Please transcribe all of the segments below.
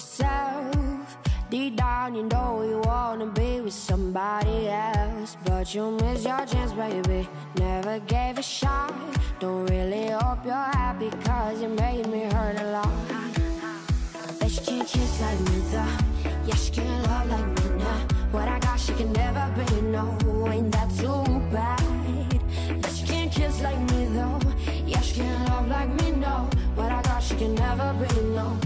yourself. Deep down, you know you wanna be with somebody else. But you miss your chance, baby. Never gave a shot. Don't really hope you're happy, cause you made me hurt a lot. Bet she can't kiss like me, though. Yeah, she can't love like me now. What I got, she can never be, no. Ain't that too bad? Bet she can't kiss like me, though. Yeah, she can't love like me, no. What I got, she can never be, no.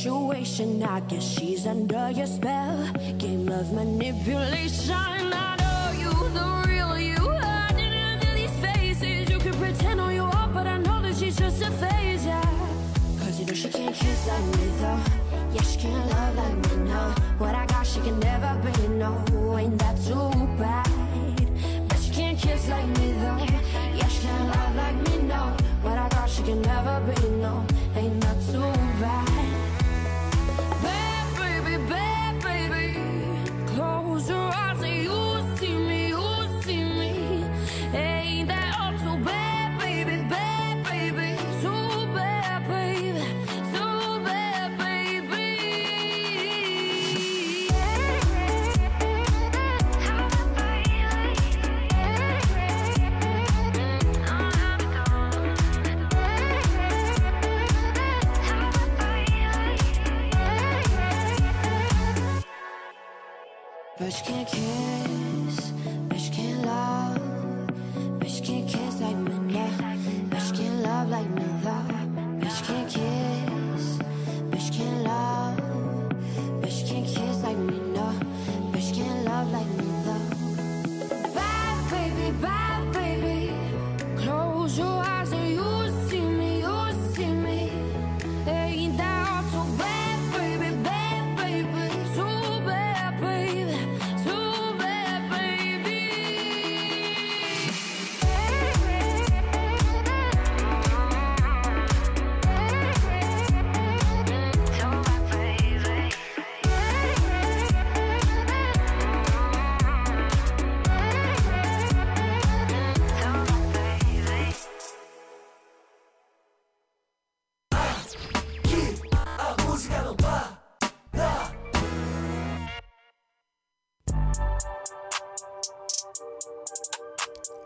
Situation. I guess she's under your spell. Game of manipulation. I know you, the real you. Hiding under these faces. You can pretend all you want, but I know that she's just a phase, yeah. Cause you know she can't kiss like me, though. Yeah, she can't love like me, no. What I got, she can never be, no. Ain't that too bad? But she can't kiss like me, though. Yeah, she can't love like me, no. What I got, she can never be, no. Ain't that too bad? Bad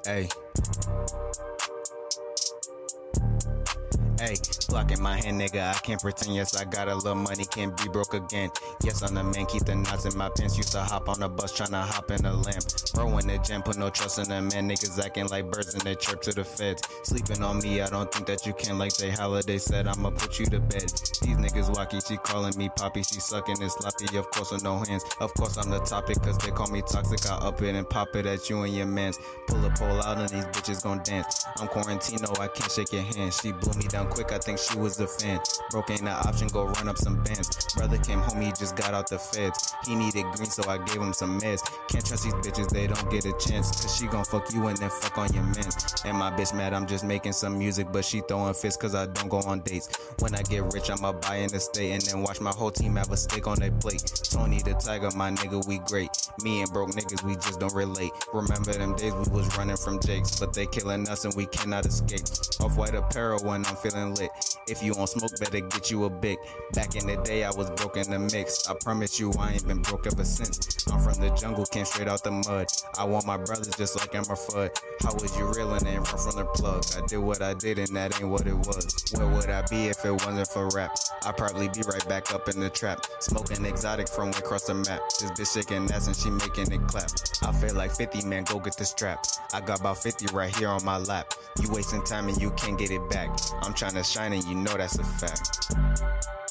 Hey. Hey, Glock in my hand, nigga. I can't pretend. Yes, I got a little money, can't be broke again. Yes, I'm the man, keep the knots in my pants. Used to hop on the bus, tryna hop in the lamp. Bro in the gym, put no trust in them, man. Niggas acting like birds and they chirp to the feds. Sleeping on me, I don't think that you can. Like Jay Holiday said, I'ma put you to bed. These niggas wacky, she calling me poppy, she sucking and sloppy. Of course, with no hands. Of course, I'm the topic, cause they call me toxic. I up it and pop it at you and your mans. Pull a pole out and these bitches gon' dance. I'm Quarantino, I can't shake your hand. She blew me down quick, I think she was a fan. Broke ain't an option, go run up some bands. Brother came home, he just got out the feds. He needed green, so I gave him some meds. Can't trust these bitches, they don't get a chance. Cause she gon' fuck you and then fuck on your mans. And my bitch mad, I'm just making some music, but she throwing fists cause I don't go on dates. When I get rich, I'ma buy an estate and then watch my whole team have a steak on their plate. Tony the Tiger, my nigga, we great. Me and broke niggas, we just don't relate. Remember them days we was running from Jakes, but they killing us and we cannot escape. Off white apparel when I'm feeling lit. If you on smoke, better get you a big. Back in the day, I was broke in the mix. I promise you, I ain't been broke ever since. I'm from the jungle, came straight out the mud. I want my brothers just like Emma Fudd. How was you real and run from the plug? I did what I did and that ain't what it was. Where would I be if it wasn't for rap? I'd probably be right back up in the trap. Smoking exotic from across the map. This bitch shaking ass and she making it clap. I feel like 50, man, go get the strap. I got about 50 right here on my lap. You wasting time and you can't get it back. I'm trying to shine and you know that's a fact.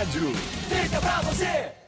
rádio. Fica pra você!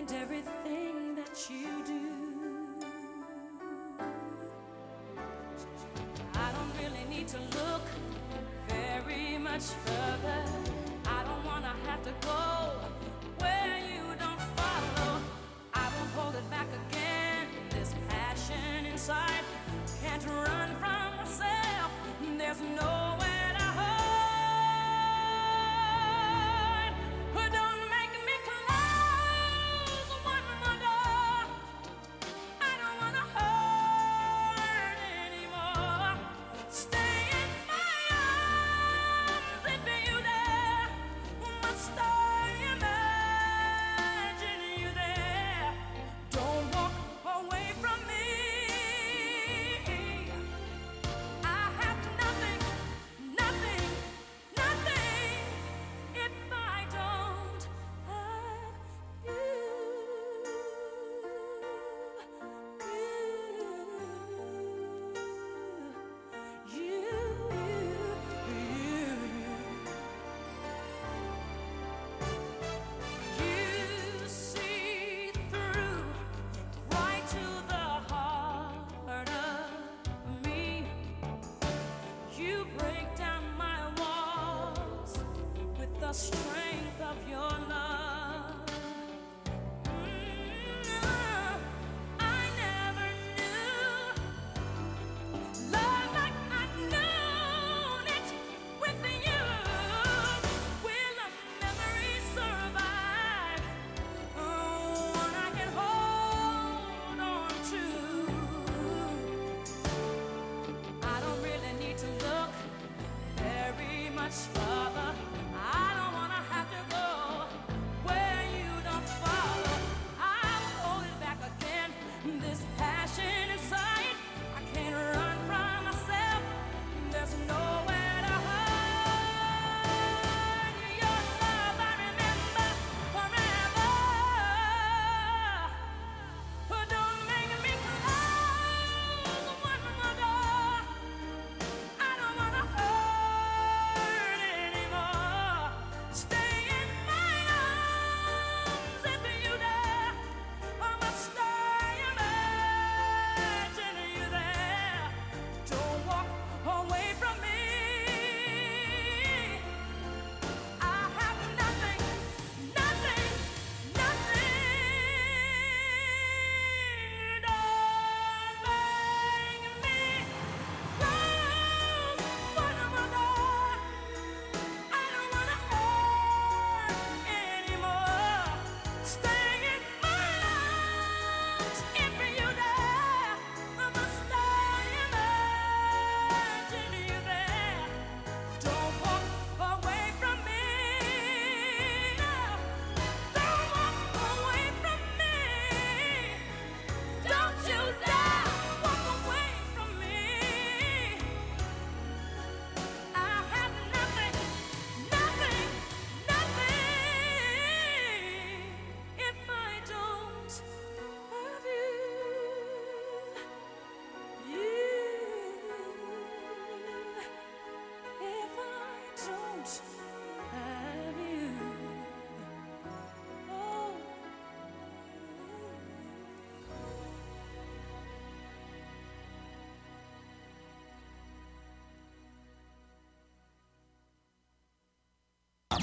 and everything that you do. I don't really need to look very much further. I don't wanna have to go.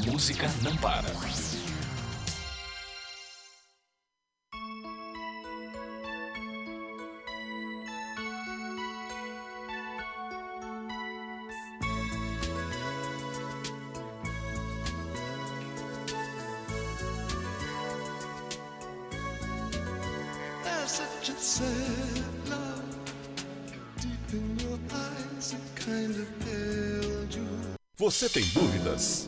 Música não para. Você tem dúvidas?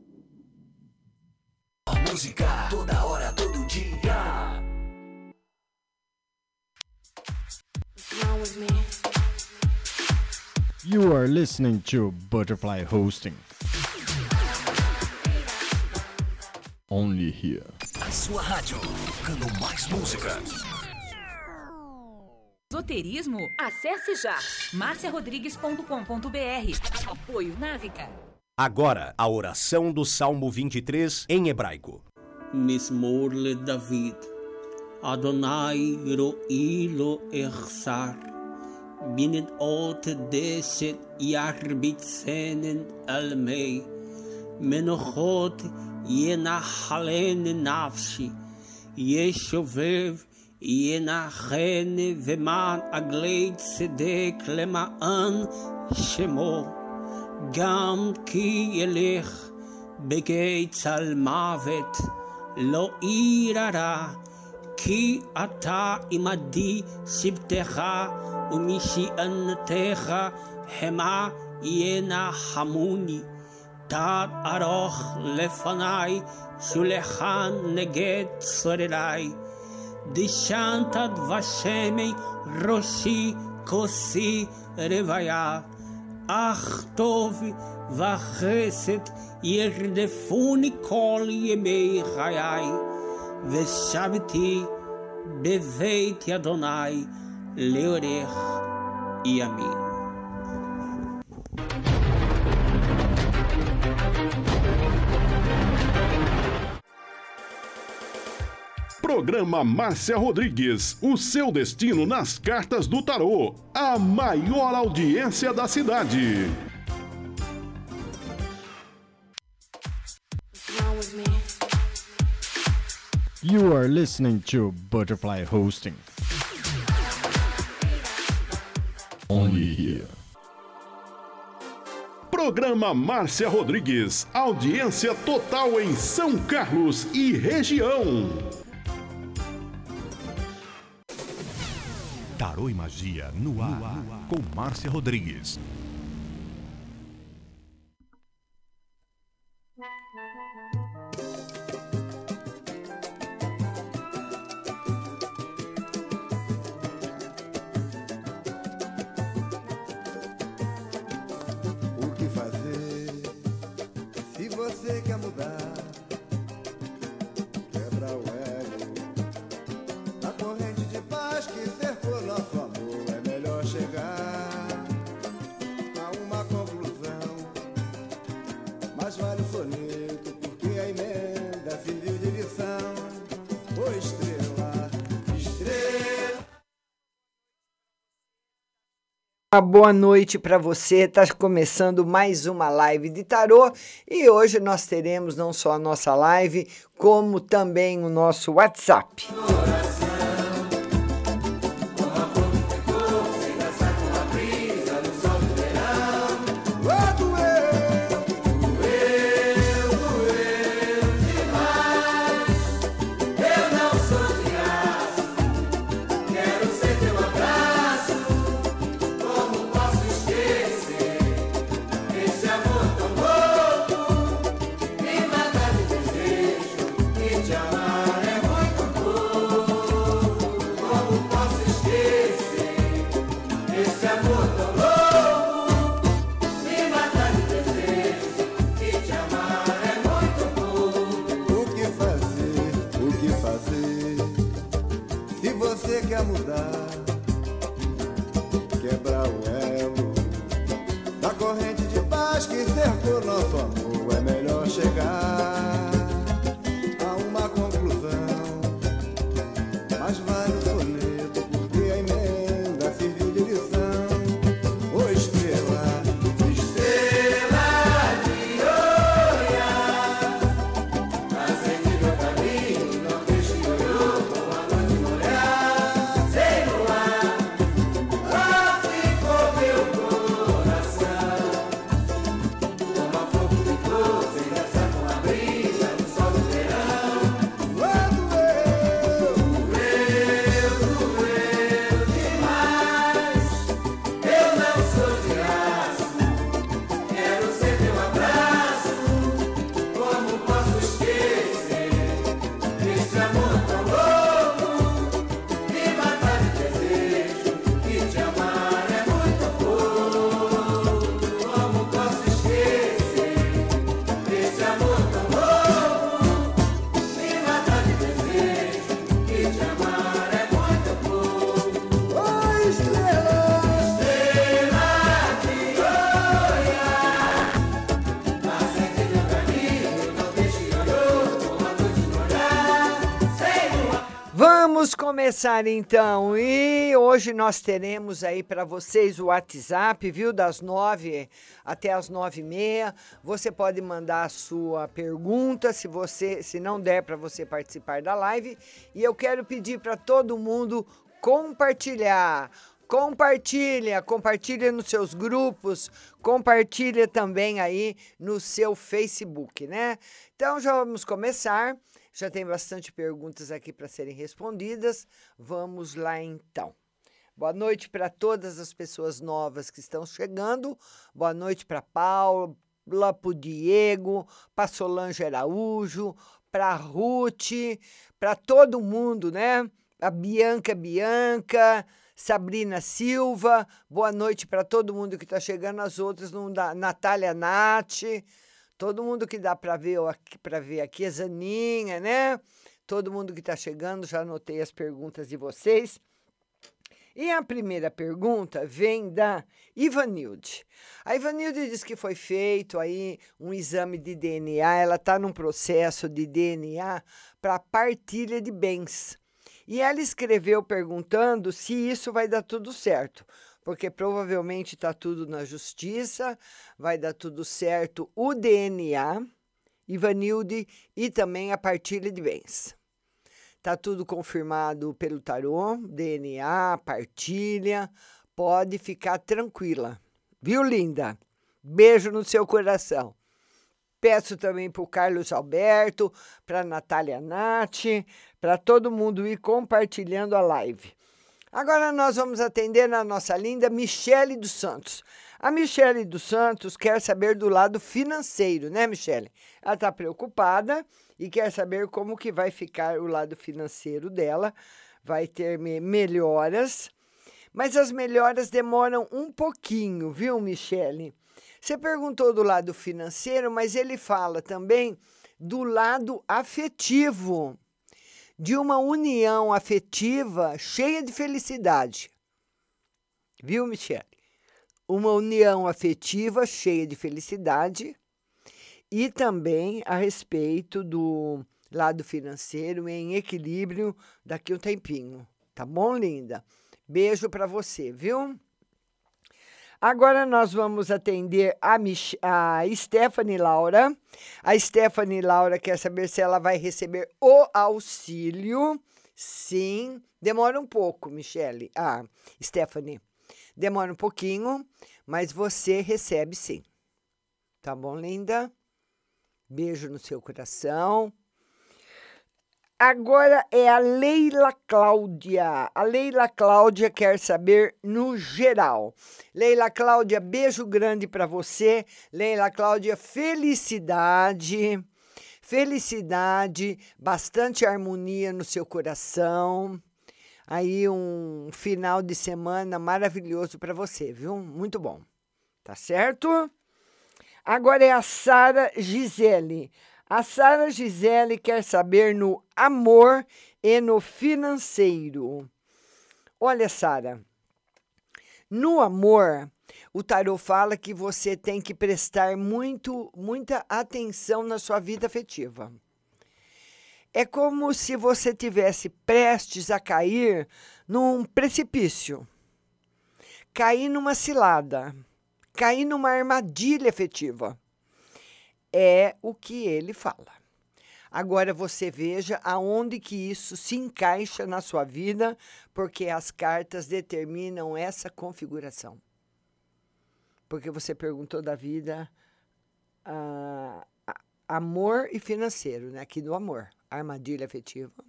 Música toda hora, todo dia. You are listening to Butterfly Hosting. Only here. A sua rádio, tocando mais músicas. Esoterismo? Acesse já marciarodrigues.com.br. Apoio Návica. Agora, a oração do Salmo 23 em hebraico. מזמור לדוד. אדוני רואי לו אחסר, בנדעות דשת ירביצנן על מי, מנוחות ינחלן נפשי, ישובב ינחן ומען עגלי צדק למען שמו, גם כי ילך בגי צל מוות. לא ירא כי אתה עמדי שבטך ומשענתך המה ינחמוני. תת ארוך לפניי, שולחן נגד צורריי. דשנתת ושמי ראשי כוסי רוויה. אך טוב וחסד ירדפוני כל ימי חיי, ושבתי בבית אדוני לאורך ימים. Programa Márcia Rodrigues, o seu destino nas cartas do tarô, a maior audiência da cidade. You are listening to Butterfly Hosting. Only here. Programa Márcia Rodrigues, audiência total em São Carlos e região. Tarô e Magia no ar, no ar. com Márcia Rodrigues. Uma boa noite para você. Está começando mais uma live de tarô e hoje nós teremos não só a nossa live, como também o nosso WhatsApp. De paz que cercou nosso amor, é melhor chegar começar então. E hoje nós teremos aí para vocês o WhatsApp, viu? Das nove até as nove e meia. Você pode mandar a sua pergunta, se você, se não der para você participar da live. E eu quero pedir para todo mundo compartilhar. Compartilha, compartilha nos seus grupos, compartilha também aí no seu Facebook, né? Então já vamos começar. Já tem bastante perguntas aqui para serem respondidas. Vamos lá então. Boa noite para todas as pessoas novas que estão chegando. Boa noite para Paula, para o Diego, para Solange Araújo, para Ruth, para todo mundo, né? A Bianca Bianca, Sabrina Silva. Boa noite para todo mundo que está chegando. As outras não dá. Natália Nath. Todo mundo que dá para ver para ver aqui, a Zaninha, né? Todo mundo que está chegando, já anotei as perguntas de vocês. E a primeira pergunta vem da Ivanilde. A Ivanilde diz que foi feito aí um exame de DNA, ela está num processo de DNA para partilha de bens. E ela escreveu perguntando se isso vai dar tudo certo porque provavelmente está tudo na justiça, vai dar tudo certo o DNA, Ivanilde e também a partilha de bens. Está tudo confirmado pelo tarô, DNA, partilha, pode ficar tranquila. Viu, linda? Beijo no seu coração. Peço também para o Carlos Alberto, para a Natália Nath, para todo mundo ir compartilhando a live. Agora nós vamos atender a nossa linda Michele dos Santos. A Michele dos Santos quer saber do lado financeiro, né, Michele? Ela está preocupada e quer saber como que vai ficar o lado financeiro dela. Vai ter melhoras, mas as melhoras demoram um pouquinho, viu, Michele? Você perguntou do lado financeiro, mas ele fala também do lado afetivo de uma união afetiva cheia de felicidade. Viu, Michele? Uma união afetiva cheia de felicidade e também a respeito do lado financeiro em equilíbrio daqui um tempinho. Tá bom, linda? Beijo para você, viu? Agora nós vamos atender a, Mich a Stephanie Laura. A Stephanie Laura quer saber se ela vai receber o auxílio. Sim, demora um pouco, Michele. Ah, Stephanie. Demora um pouquinho, mas você recebe sim. Tá bom, linda? Beijo no seu coração. Agora é a Leila Cláudia. A Leila Cláudia quer saber no geral. Leila Cláudia, beijo grande para você. Leila Cláudia, felicidade. Felicidade, bastante harmonia no seu coração. Aí um final de semana maravilhoso para você, viu? Muito bom. Tá certo? Agora é a Sara Gisele. A Sara Gisele quer saber no amor e no financeiro. Olha, Sara, no amor, o tarot fala que você tem que prestar muito, muita atenção na sua vida afetiva. É como se você tivesse prestes a cair num precipício, cair numa cilada, cair numa armadilha afetiva é o que ele fala. Agora você veja aonde que isso se encaixa na sua vida, porque as cartas determinam essa configuração. Porque você perguntou da vida ah, amor e financeiro, né? Aqui do amor, armadilha afetiva.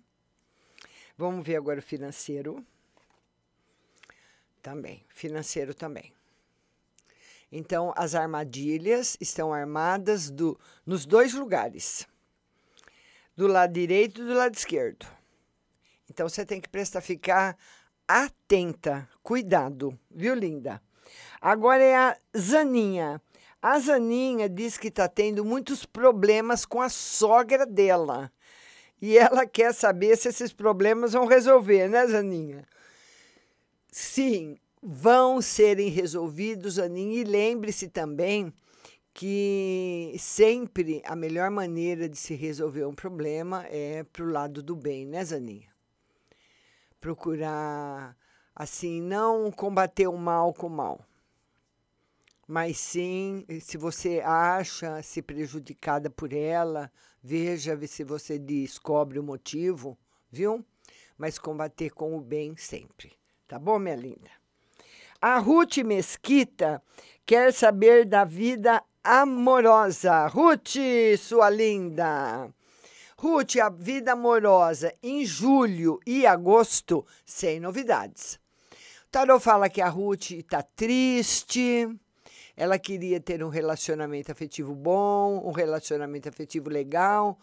Vamos ver agora o financeiro. Também, financeiro também. Então, as armadilhas estão armadas do, nos dois lugares, do lado direito e do lado esquerdo. Então, você tem que prestar ficar atenta, cuidado, viu, linda? Agora é a Zaninha. A Zaninha diz que está tendo muitos problemas com a sogra dela. E ela quer saber se esses problemas vão resolver, né, Zaninha? Sim, vão serem resolvidos, Aninha. E lembre-se também que sempre a melhor maneira de se resolver um problema é para o lado do bem, né, Zaninha? procurar, assim, não combater o mal com o mal. Mas sim, se você acha se prejudicada por ela, veja se você descobre o motivo, viu? Mas combater com o bem sempre. Tá bom, minha linda? A Ruth Mesquita quer saber da vida amorosa. Ruth, sua linda. Ruth, a vida amorosa em julho e agosto, sem novidades. Tarô fala que a Ruth está triste, ela queria ter um relacionamento afetivo bom, um relacionamento afetivo legal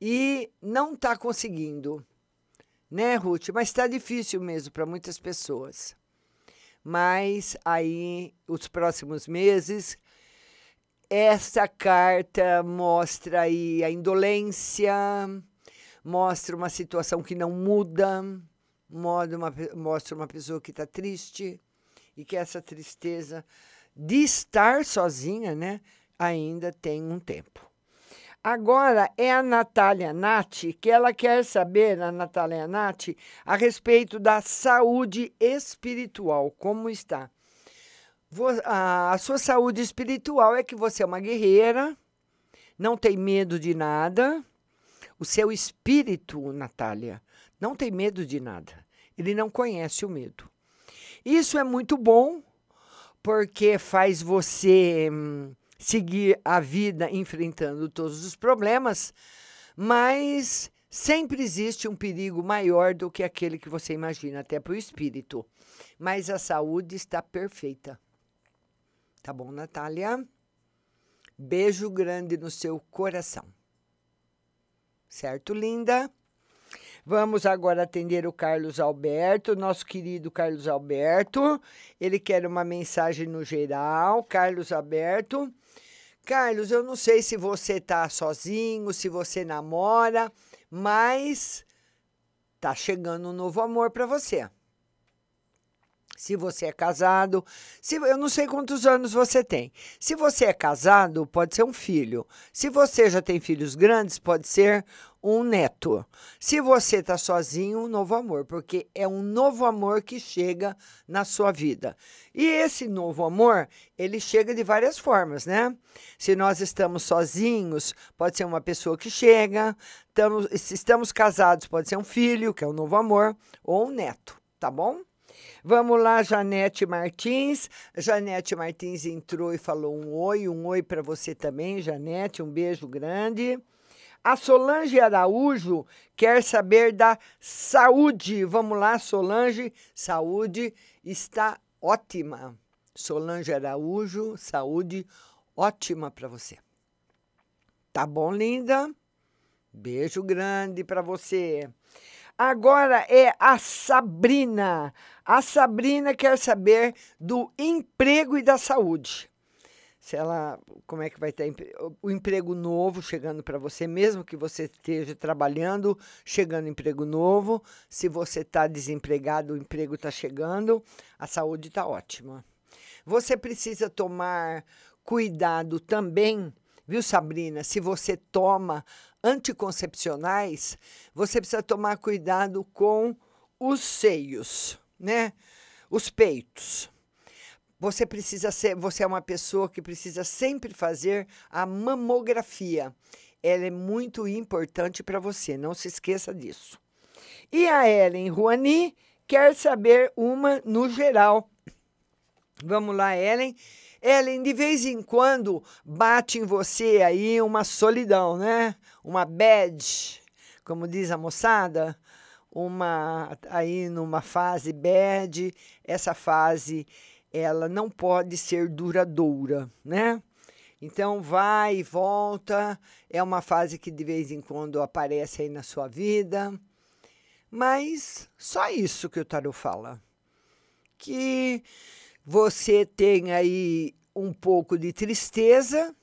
e não está conseguindo, né, Ruth? Mas está difícil mesmo para muitas pessoas. Mas aí, os próximos meses, essa carta mostra aí a indolência, mostra uma situação que não muda, mostra uma, mostra uma pessoa que está triste e que essa tristeza de estar sozinha, né, ainda tem um tempo. Agora é a Natália Nati, que ela quer saber, a Natália Nati, a respeito da saúde espiritual, como está a sua saúde espiritual é que você é uma guerreira, não tem medo de nada. O seu espírito, Natália, não tem medo de nada. Ele não conhece o medo. Isso é muito bom, porque faz você hum, seguir a vida enfrentando todos os problemas, mas sempre existe um perigo maior do que aquele que você imagina, até para o espírito. Mas a saúde está perfeita. Tá bom, Natália? Beijo grande no seu coração. Certo, linda? Vamos agora atender o Carlos Alberto, nosso querido Carlos Alberto. Ele quer uma mensagem no geral. Carlos Alberto. Carlos, eu não sei se você tá sozinho, se você namora, mas tá chegando um novo amor para você se você é casado. Se, eu não sei quantos anos você tem. Se você é casado, pode ser um filho. Se você já tem filhos grandes, pode ser um neto. Se você está sozinho, um novo amor, porque é um novo amor que chega na sua vida. E esse novo amor, ele chega de várias formas, né? Se nós estamos sozinhos, pode ser uma pessoa que chega. Estamos, se estamos casados, pode ser um filho, que é um novo amor, ou um neto, tá bom? Vamos lá, Janete Martins. Janete Martins entrou e falou um oi, um oi para você também, Janete, um beijo grande. A Solange Araújo quer saber da saúde. Vamos lá, Solange, saúde está ótima. Solange Araújo, saúde ótima para você. Tá bom, linda? Beijo grande para você. Agora é a Sabrina. A Sabrina quer saber do emprego e da saúde. Se ela, como é que vai estar o emprego novo chegando para você, mesmo que você esteja trabalhando, chegando emprego novo. Se você está desempregado, o emprego está chegando, a saúde está ótima. Você precisa tomar cuidado também, viu, Sabrina? Se você toma anticoncepcionais, você precisa tomar cuidado com os seios, né? Os peitos. Você precisa ser, você é uma pessoa que precisa sempre fazer a mamografia. Ela é muito importante para você, não se esqueça disso. E a Ellen Rouani quer saber uma no geral. Vamos lá, Ellen. Ellen, de vez em quando bate em você aí uma solidão, né? Uma bad, como diz a moçada, uma aí numa fase bad, essa fase ela não pode ser duradoura, né? Então vai e volta, é uma fase que de vez em quando aparece aí na sua vida. Mas só isso que o tarot fala. Que você tem aí um pouco de tristeza.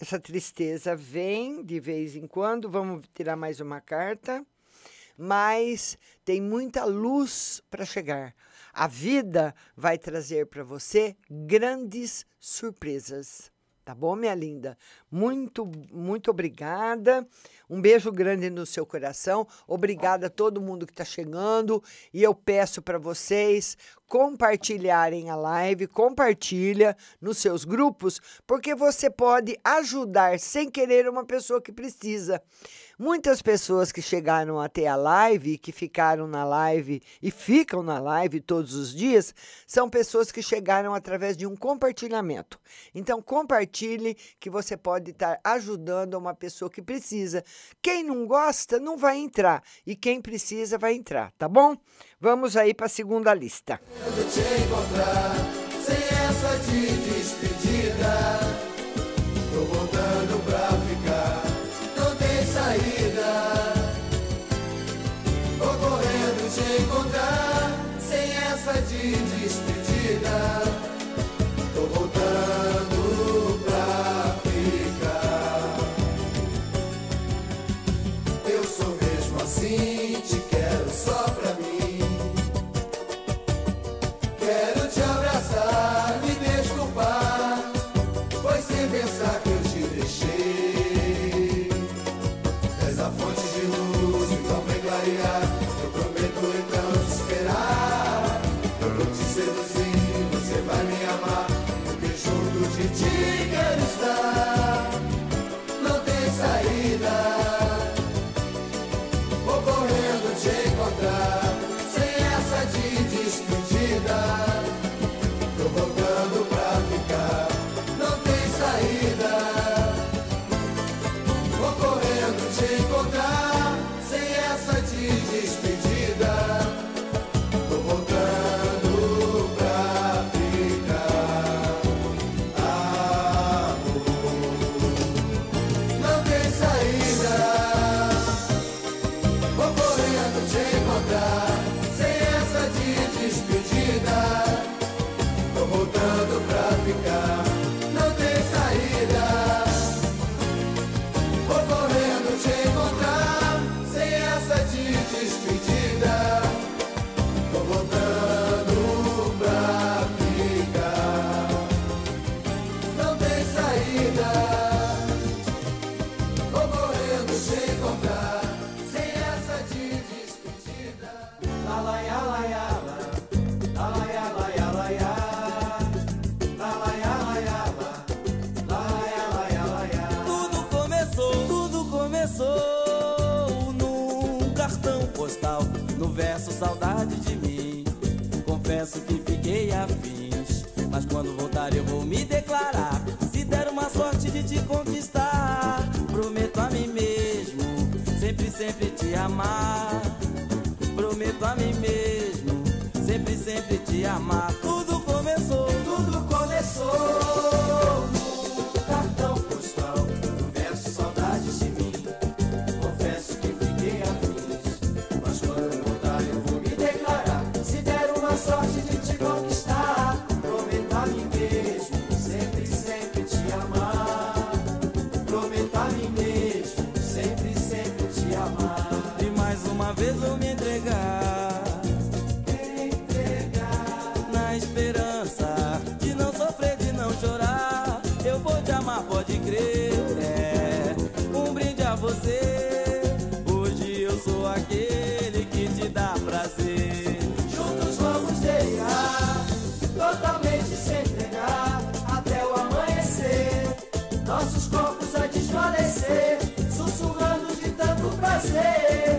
Essa tristeza vem de vez em quando. Vamos tirar mais uma carta. Mas tem muita luz para chegar. A vida vai trazer para você grandes surpresas, tá bom, minha linda? Muito, muito obrigada. Um beijo grande no seu coração. Obrigada a todo mundo que está chegando. E eu peço para vocês compartilharem a live, compartilha nos seus grupos, porque você pode ajudar sem querer uma pessoa que precisa. Muitas pessoas que chegaram até a live, que ficaram na live e ficam na live todos os dias, são pessoas que chegaram através de um compartilhamento. Então, compartilhe que você pode estar ajudando uma pessoa que precisa. Quem não gosta não vai entrar e quem precisa vai entrar, tá bom? Vamos aí para a segunda lista. Te encontrar sem essa de saudade de mim. Confesso que fiquei afins, mas quando voltar eu vou me declarar. Se der uma sorte de te conquistar, prometo a mim mesmo, sempre, sempre te amar. Prometo a mim mesmo, sempre, sempre te amar. Tudo começou, Tudo começou tanto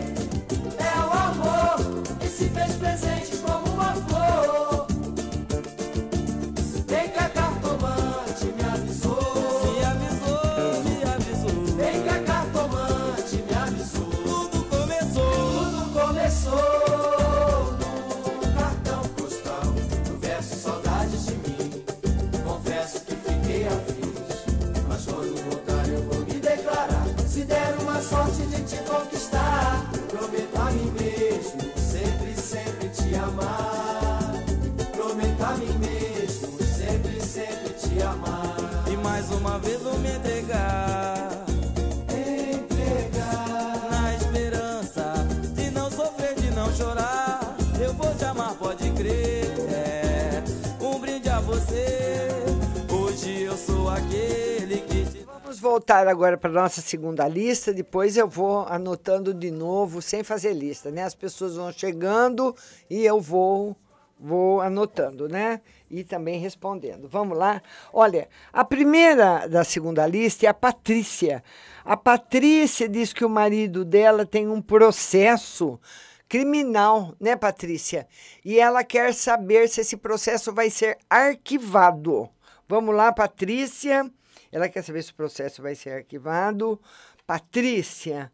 voltar agora para nossa segunda lista. Depois eu vou anotando de novo, sem fazer lista, né? As pessoas vão chegando e eu vou vou anotando, né? E também respondendo. Vamos lá? Olha, a primeira da segunda lista é a Patrícia. A Patrícia diz que o marido dela tem um processo criminal, né, Patrícia? E ela quer saber se esse processo vai ser arquivado. Vamos lá, Patrícia. Ela quer saber se o processo vai ser arquivado. Patrícia,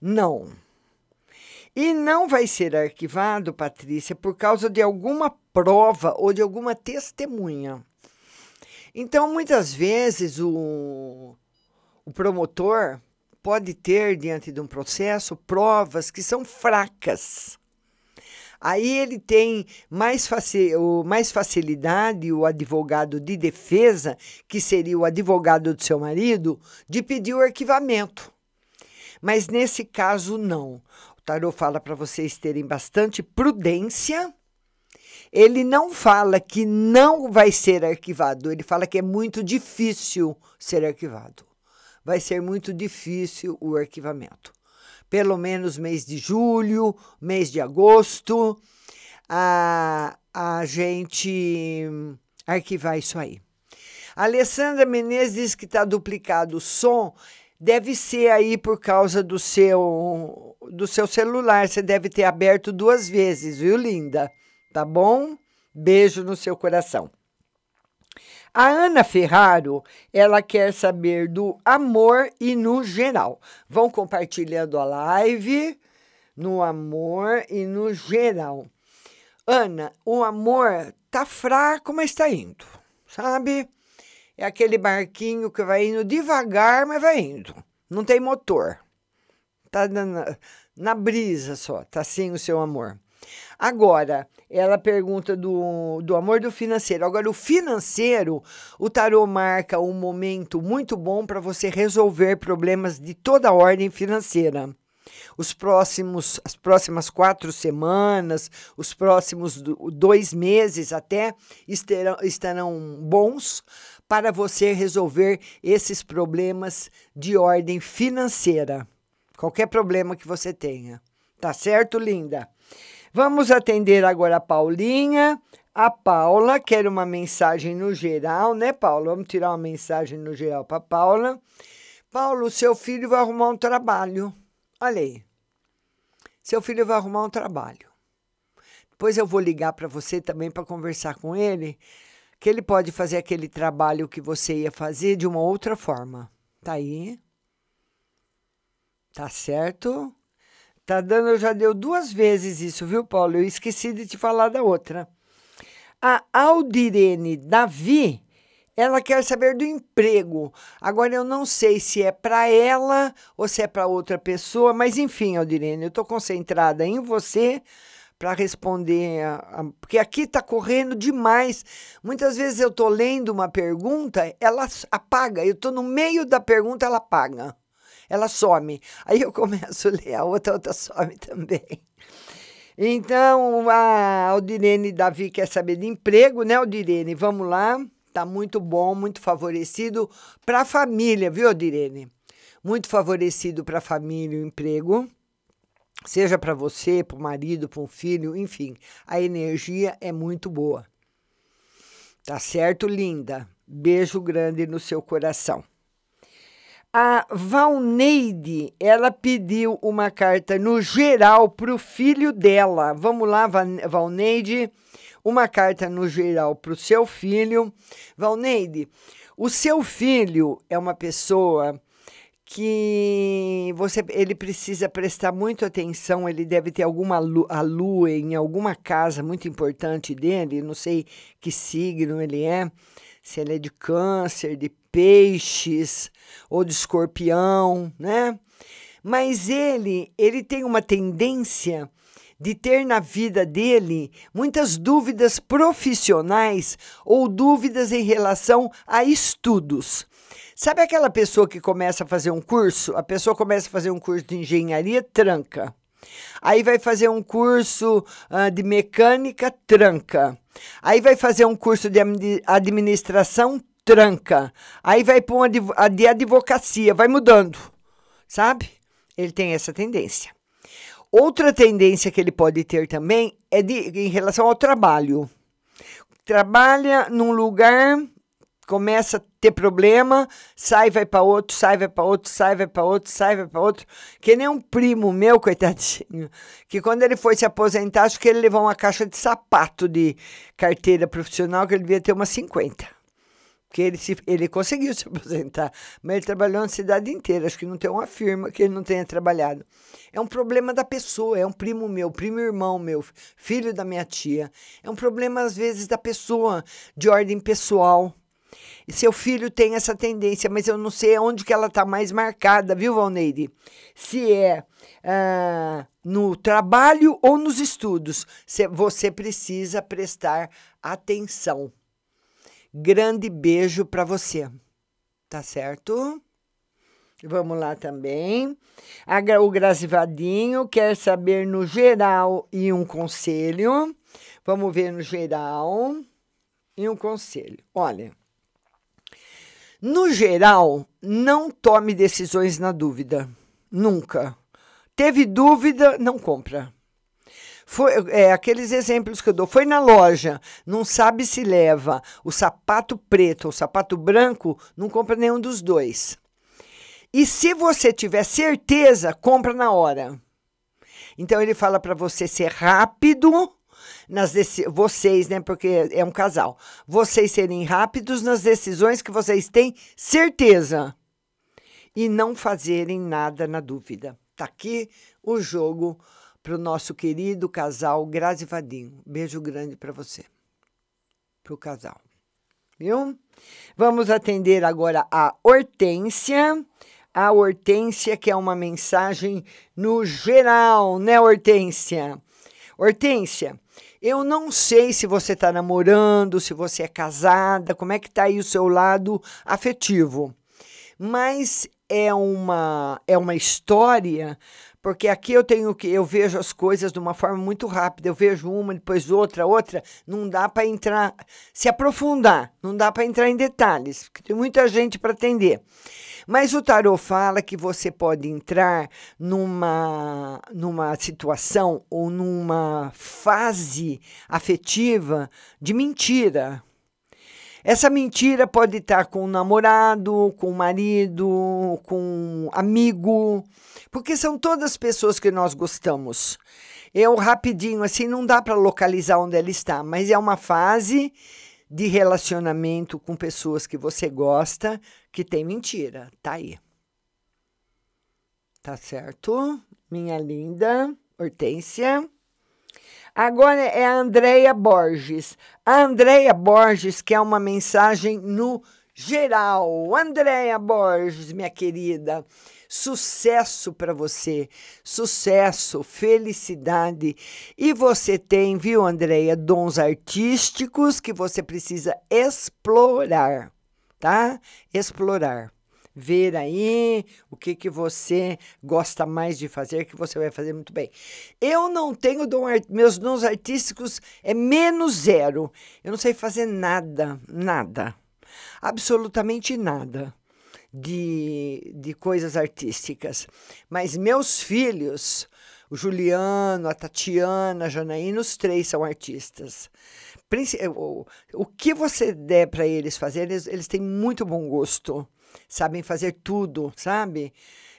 não. E não vai ser arquivado, Patrícia, por causa de alguma prova ou de alguma testemunha. Então, muitas vezes, o, o promotor pode ter, diante de um processo, provas que são fracas. Aí ele tem mais, faci o, mais facilidade, o advogado de defesa, que seria o advogado do seu marido, de pedir o arquivamento. Mas nesse caso, não. O tarô fala para vocês terem bastante prudência. Ele não fala que não vai ser arquivado, ele fala que é muito difícil ser arquivado. Vai ser muito difícil o arquivamento pelo menos mês de julho, mês de agosto, a, a gente arquivar isso aí. A Alessandra Menezes diz que está duplicado o som. Deve ser aí por causa do seu do seu celular. Você deve ter aberto duas vezes, viu, linda? Tá bom? Beijo no seu coração. A Ana Ferraro, ela quer saber do amor e no geral. Vão compartilhando a live no amor e no geral. Ana, o amor tá fraco, mas tá indo, sabe? É aquele barquinho que vai indo devagar, mas vai indo. Não tem motor. Tá na, na brisa só, tá assim o seu amor. Agora, ela pergunta do, do amor do financeiro. Agora, o financeiro, o tarô marca um momento muito bom para você resolver problemas de toda ordem financeira. Os próximos, as próximas quatro semanas, os próximos dois meses até estarão, estarão bons para você resolver esses problemas de ordem financeira. Qualquer problema que você tenha. Tá certo, linda? Vamos atender agora a Paulinha. A Paula quer uma mensagem no geral, né, Paula? Vamos tirar uma mensagem no geral para Paula. Paulo, seu filho vai arrumar um trabalho. Olha aí. Seu filho vai arrumar um trabalho. Depois eu vou ligar para você também para conversar com ele, que ele pode fazer aquele trabalho que você ia fazer de uma outra forma. Tá aí? Tá certo? Tá dando, já deu duas vezes isso, viu, Paulo? Eu esqueci de te falar da outra. A Aldirene Davi, ela quer saber do emprego. Agora eu não sei se é para ela ou se é para outra pessoa, mas enfim, Aldirene, eu estou concentrada em você para responder, a, a, porque aqui está correndo demais. Muitas vezes eu estou lendo uma pergunta, ela apaga. Eu estou no meio da pergunta, ela apaga ela some. Aí eu começo a ler a outra, a outra some também. Então, a Aldirene Davi quer saber de emprego, né, Aldirene? Vamos lá. Tá muito bom, muito favorecido para a família, viu, Aldirene? Muito favorecido para a família o emprego. Seja para você, para o marido, para um filho, enfim, a energia é muito boa. Tá certo, linda? Beijo grande no seu coração. A Valneide, ela pediu uma carta no geral para o filho dela. Vamos lá, Valneide, uma carta no geral para o seu filho. Valneide, o seu filho é uma pessoa que você ele precisa prestar muito atenção, ele deve ter alguma a lua em alguma casa muito importante dele, não sei que signo ele é, se ele é de câncer, de peixes ou de escorpião, né? Mas ele, ele tem uma tendência de ter na vida dele muitas dúvidas profissionais ou dúvidas em relação a estudos. Sabe aquela pessoa que começa a fazer um curso? A pessoa começa a fazer um curso de engenharia, tranca. Aí vai fazer um curso uh, de mecânica, tranca. Aí vai fazer um curso de administração, tranca. Aí vai para uma de advocacia, vai mudando, sabe? Ele tem essa tendência. Outra tendência que ele pode ter também é de, em relação ao trabalho. Trabalha num lugar, começa a ter problema, sai, vai para outro, sai, vai para outro, sai, vai para outro, sai, vai para outro. Que nem um primo meu, coitadinho, que quando ele foi se aposentar, acho que ele levou uma caixa de sapato de carteira profissional, que ele devia ter umas 50. Porque ele, se, ele conseguiu se aposentar, mas ele trabalhou na cidade inteira. Acho que não tem uma firma que ele não tenha trabalhado. É um problema da pessoa, é um primo meu, primo irmão meu, filho da minha tia. É um problema, às vezes, da pessoa, de ordem pessoal. Seu filho tem essa tendência, mas eu não sei onde que ela está mais marcada, viu, Valneide? Se é ah, no trabalho ou nos estudos. Você precisa prestar atenção. Grande beijo para você. Tá certo? Vamos lá também. O Grazivadinho quer saber no geral e um conselho. Vamos ver no geral e um conselho. Olha, no geral, não tome decisões na dúvida. Nunca. Teve dúvida, não compra. Foi, é, aqueles exemplos que eu dou. Foi na loja, não sabe se leva o sapato preto ou o sapato branco, não compra nenhum dos dois. E se você tiver certeza, compra na hora. Então ele fala para você ser rápido nas vocês, né, porque é um casal. Vocês serem rápidos nas decisões que vocês têm certeza e não fazerem nada na dúvida. Tá aqui o jogo para o nosso querido casal Grazi Vadinho. Beijo grande para você. Para o casal. Viu? Vamos atender agora a Hortência. A Hortência, que é uma mensagem no geral, né, Hortência? Hortência, eu não sei se você está namorando, se você é casada, como é que está aí o seu lado afetivo. Mas é uma é uma história, porque aqui eu tenho que eu vejo as coisas de uma forma muito rápida. Eu vejo uma, depois outra, outra, não dá para entrar, se aprofundar, não dá para entrar em detalhes, porque tem muita gente para atender. Mas o tarô fala que você pode entrar numa, numa situação ou numa fase afetiva de mentira. Essa mentira pode estar com o namorado, com o marido, com um amigo, porque são todas pessoas que nós gostamos. Eu rapidinho assim não dá para localizar onde ela está, mas é uma fase de relacionamento com pessoas que você gosta que tem mentira. Tá aí. Tá certo? Minha linda Hortência. Agora é a Andrea Borges. A Andrea Borges quer uma mensagem no geral. Andrea Borges, minha querida, sucesso para você. Sucesso, felicidade. E você tem, viu, Andrea, dons artísticos que você precisa explorar, tá? Explorar ver aí o que, que você gosta mais de fazer, que você vai fazer muito bem. Eu não tenho dom, meus dons artísticos é menos zero. Eu não sei fazer nada, nada, absolutamente nada de, de coisas artísticas. Mas meus filhos, o Juliano, a Tatiana, a Janaína, os três são artistas. O que você der para eles fazer, eles, eles têm muito bom gosto sabem fazer tudo, sabe?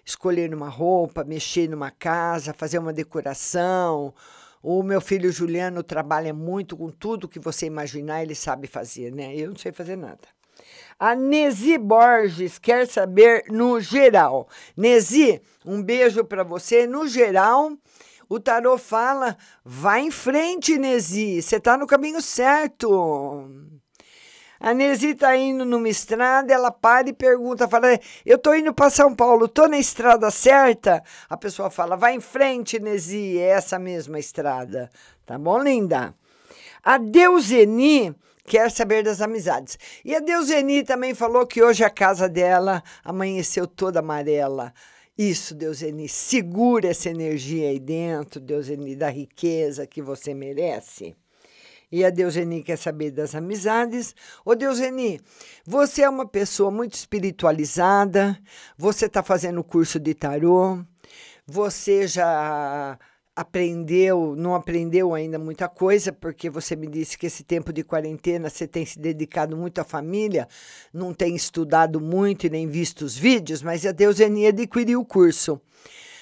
Escolher uma roupa, mexer numa casa, fazer uma decoração. O meu filho Juliano trabalha muito com tudo que você imaginar, ele sabe fazer, né? Eu não sei fazer nada. A Nesi Borges quer saber no geral. Nesi, um beijo para você. No geral, o tarô fala: vai em frente, Nesi, você está no caminho certo. A Nesi está indo numa estrada, ela para e pergunta, fala, eu estou indo para São Paulo, estou na estrada certa? A pessoa fala, vai em frente, Nesi, é essa mesma estrada. Tá bom, linda? A Deuseni quer saber das amizades. E a Deuseni também falou que hoje a casa dela amanheceu toda amarela. Isso, Deuseni, segura essa energia aí dentro, Deuseni, da riqueza que você merece. E a Deuseni quer saber das amizades. Ô, Deuseni, você é uma pessoa muito espiritualizada, você está fazendo curso de tarô, você já aprendeu, não aprendeu ainda muita coisa, porque você me disse que esse tempo de quarentena você tem se dedicado muito à família, não tem estudado muito e nem visto os vídeos, mas a Deuseni adquiriu o curso.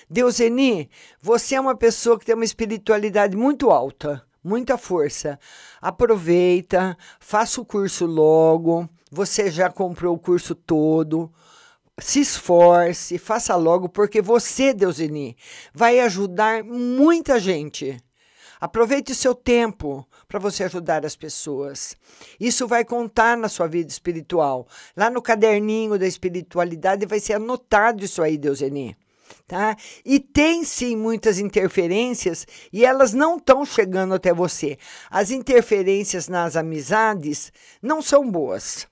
Deuseni, você é uma pessoa que tem uma espiritualidade muito alta, muita força. Aproveita, faça o curso logo. Você já comprou o curso todo se esforce, faça logo, porque você, Deuseni, vai ajudar muita gente. Aproveite o seu tempo para você ajudar as pessoas. Isso vai contar na sua vida espiritual. Lá no caderninho da espiritualidade vai ser anotado isso aí, Deuseni. Tá? E tem sim muitas interferências e elas não estão chegando até você. As interferências nas amizades não são boas.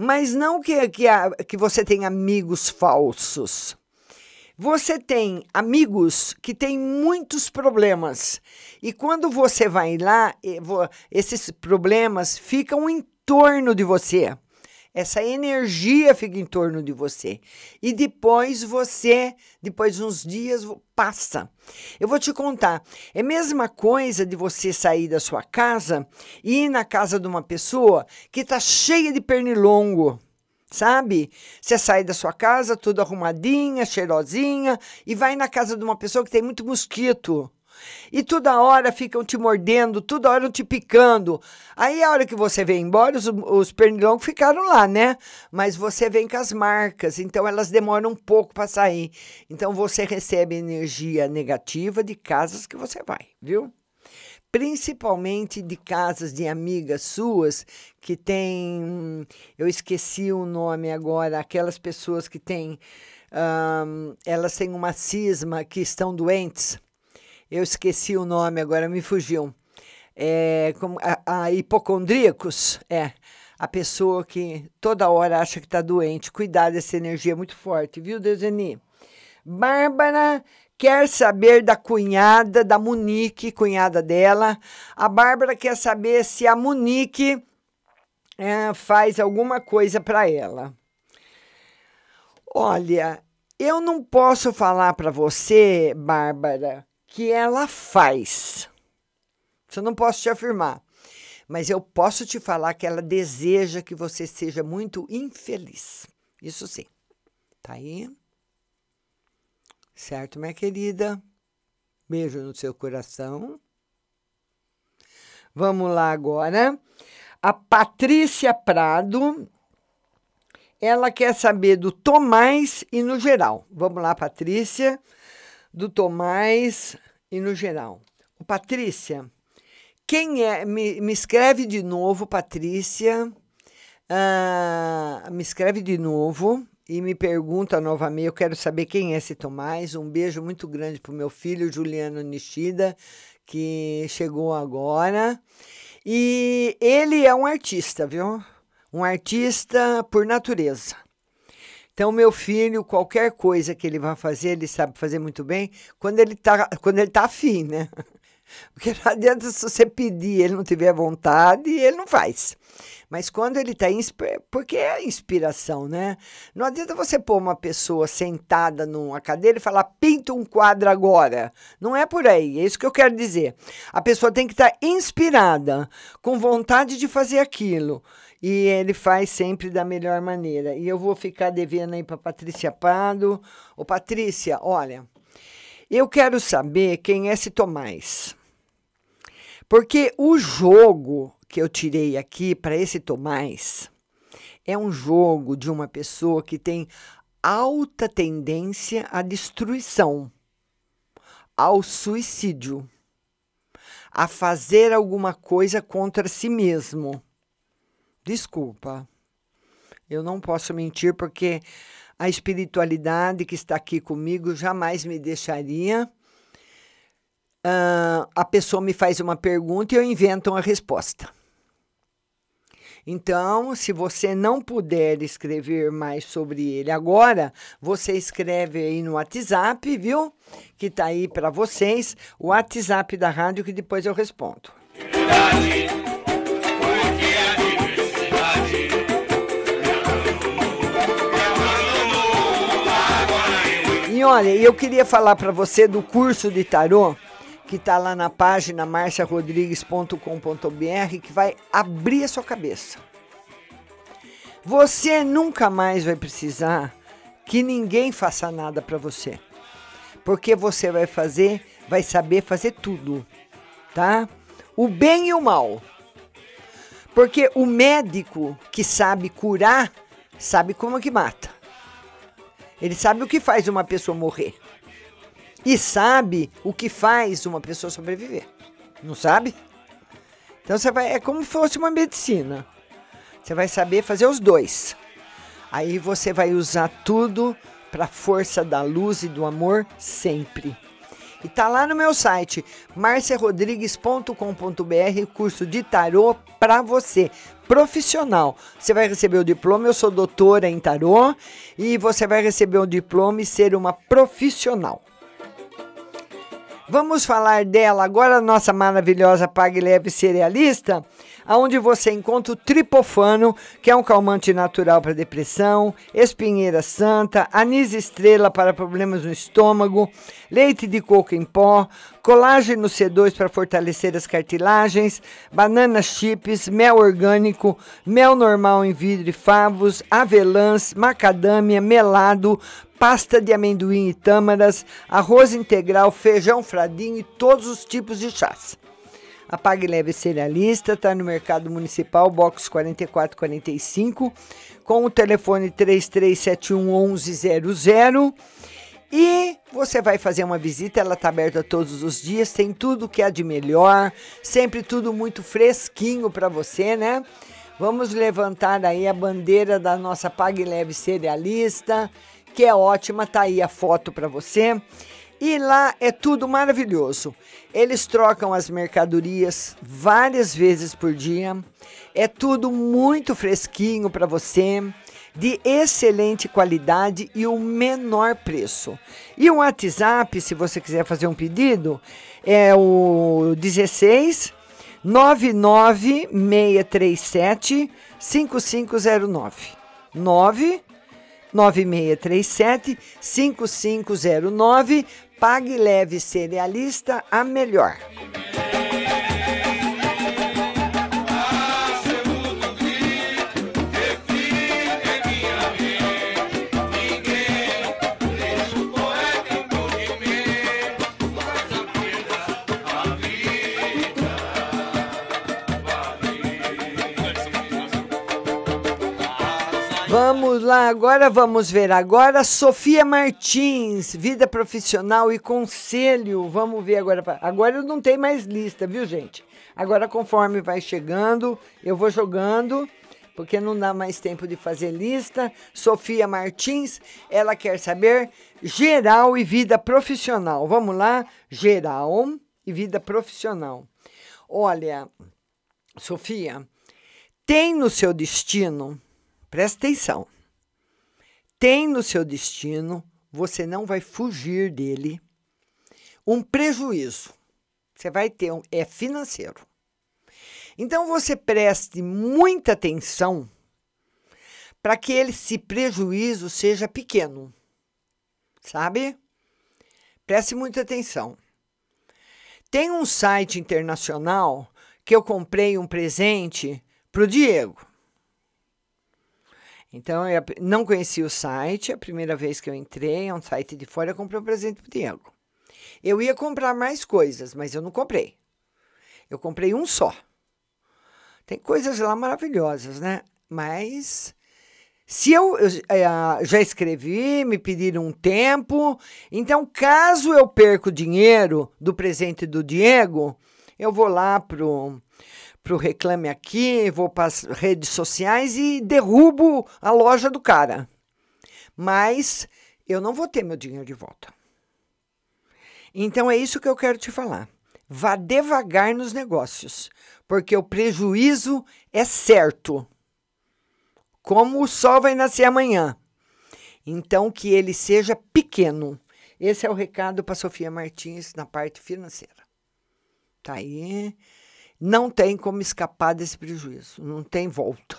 Mas não que, que, que você tem amigos falsos. Você tem amigos que têm muitos problemas. E quando você vai lá, esses problemas ficam em torno de você. Essa energia fica em torno de você. E depois você, depois de uns dias, passa. Eu vou te contar. É a mesma coisa de você sair da sua casa e ir na casa de uma pessoa que está cheia de pernilongo sabe? Você sai da sua casa, tudo arrumadinha, cheirosinha, e vai na casa de uma pessoa que tem muito mosquito. E toda hora ficam te mordendo, toda hora te picando. Aí a hora que você vem embora, os, os pernilongos ficaram lá, né? Mas você vem com as marcas, então elas demoram um pouco para sair. Então você recebe energia negativa de casas que você vai, viu? principalmente de casas de amigas suas que tem, eu esqueci o nome agora, aquelas pessoas que têm, um, elas têm uma cisma que estão doentes. Eu esqueci o nome agora, me fugiu. É, como, a, a hipocondríacos, é a pessoa que toda hora acha que está doente. Cuidado, essa energia é muito forte, viu, Deuseni? Bárbara quer saber da cunhada, da Monique, cunhada dela. A Bárbara quer saber se a Monique é, faz alguma coisa para ela. Olha, eu não posso falar para você, Bárbara, que ela faz. Isso eu não posso te afirmar. Mas eu posso te falar que ela deseja que você seja muito infeliz. Isso sim. Tá aí? Certo, minha querida? Beijo no seu coração. Vamos lá agora. A Patrícia Prado, ela quer saber do Tomás e no geral. Vamos lá, Patrícia do Tomás e no geral. O Patrícia, quem é? Me, me escreve de novo, Patrícia. Ah, me escreve de novo e me pergunta novamente. Eu quero saber quem é esse Tomás. Um beijo muito grande para o meu filho, Juliano Nishida, que chegou agora. E ele é um artista, viu? Um artista por natureza. Então, meu filho, qualquer coisa que ele vai fazer, ele sabe fazer muito bem quando ele está quando ele tá afim, né? Porque não adianta se você pedir, ele não tiver vontade, ele não faz. Mas quando ele está porque é inspiração, né? Não adianta você pôr uma pessoa sentada numa cadeira e falar, pinta um quadro agora. Não é por aí, é isso que eu quero dizer. A pessoa tem que estar tá inspirada, com vontade de fazer aquilo e ele faz sempre da melhor maneira. E eu vou ficar devendo aí para Patrícia Pado. Ô, Patrícia, olha, eu quero saber quem é esse Tomás. Porque o jogo que eu tirei aqui para esse Tomás é um jogo de uma pessoa que tem alta tendência à destruição, ao suicídio, a fazer alguma coisa contra si mesmo. Desculpa. Eu não posso mentir porque a espiritualidade que está aqui comigo jamais me deixaria. Uh, a pessoa me faz uma pergunta e eu invento uma resposta. Então, se você não puder escrever mais sobre ele agora, você escreve aí no WhatsApp, viu? Que está aí para vocês, o WhatsApp da rádio que depois eu respondo. E olha, eu queria falar para você do curso de tarô que está lá na página marciarodrigues.com.br que vai abrir a sua cabeça. Você nunca mais vai precisar que ninguém faça nada para você. Porque você vai fazer, vai saber fazer tudo, tá? O bem e o mal. Porque o médico que sabe curar, sabe como que mata. Ele sabe o que faz uma pessoa morrer. E sabe o que faz uma pessoa sobreviver. Não sabe? Então você vai, é como se fosse uma medicina. Você vai saber fazer os dois. Aí você vai usar tudo para a força da luz e do amor sempre. E tá lá no meu site, marciarodrigues.com.br, curso de tarô para você, profissional. Você vai receber o diploma, eu sou doutora em tarô, e você vai receber o diploma e ser uma profissional. Vamos falar dela agora, nossa maravilhosa Pague Leve Cerealista, onde você encontra o tripofano, que é um calmante natural para depressão, espinheira santa, anis estrela para problemas no estômago, leite de coco em pó, colágeno C2 para fortalecer as cartilagens, banana chips, mel orgânico, mel normal em vidro e favos, avelãs, macadâmia, melado, pasta de amendoim e tâmaras, arroz integral, feijão fradinho e todos os tipos de chás. A Pague Leve Cerealista está no Mercado Municipal, box 4445, com o telefone 3371 1100. E você vai fazer uma visita, ela está aberta todos os dias, tem tudo que há de melhor, sempre tudo muito fresquinho para você, né? Vamos levantar aí a bandeira da nossa Pague Leve Cerealista que é ótima, tá aí a foto para você. E lá é tudo maravilhoso. Eles trocam as mercadorias várias vezes por dia. É tudo muito fresquinho para você, de excelente qualidade e o menor preço. E o WhatsApp, se você quiser fazer um pedido, é o 16 99637 5509. 9 9637 5509. Pague leve cerealista a melhor. Vamos lá, agora vamos ver. Agora, Sofia Martins, vida profissional e conselho. Vamos ver agora. Agora eu não tenho mais lista, viu, gente? Agora, conforme vai chegando, eu vou jogando, porque não dá mais tempo de fazer lista. Sofia Martins, ela quer saber geral e vida profissional. Vamos lá, geral e vida profissional. Olha, Sofia, tem no seu destino Presta atenção. Tem no seu destino, você não vai fugir dele, um prejuízo. Você vai ter um, é financeiro. Então você preste muita atenção para que esse prejuízo seja pequeno. Sabe? Preste muita atenção. Tem um site internacional que eu comprei um presente para o Diego. Então, eu não conhecia o site, a primeira vez que eu entrei, é um site de fora, eu comprei um presente pro Diego. Eu ia comprar mais coisas, mas eu não comprei. Eu comprei um só. Tem coisas lá maravilhosas, né? Mas se eu, eu é, já escrevi, me pediram um tempo, então caso eu perca o dinheiro do presente do Diego, eu vou lá pro para o Reclame Aqui, vou para as redes sociais e derrubo a loja do cara. Mas eu não vou ter meu dinheiro de volta. Então é isso que eu quero te falar. Vá devagar nos negócios, porque o prejuízo é certo. Como o sol vai nascer amanhã. Então que ele seja pequeno. Esse é o recado para Sofia Martins na parte financeira. Tá aí. Não tem como escapar desse prejuízo, não tem volta.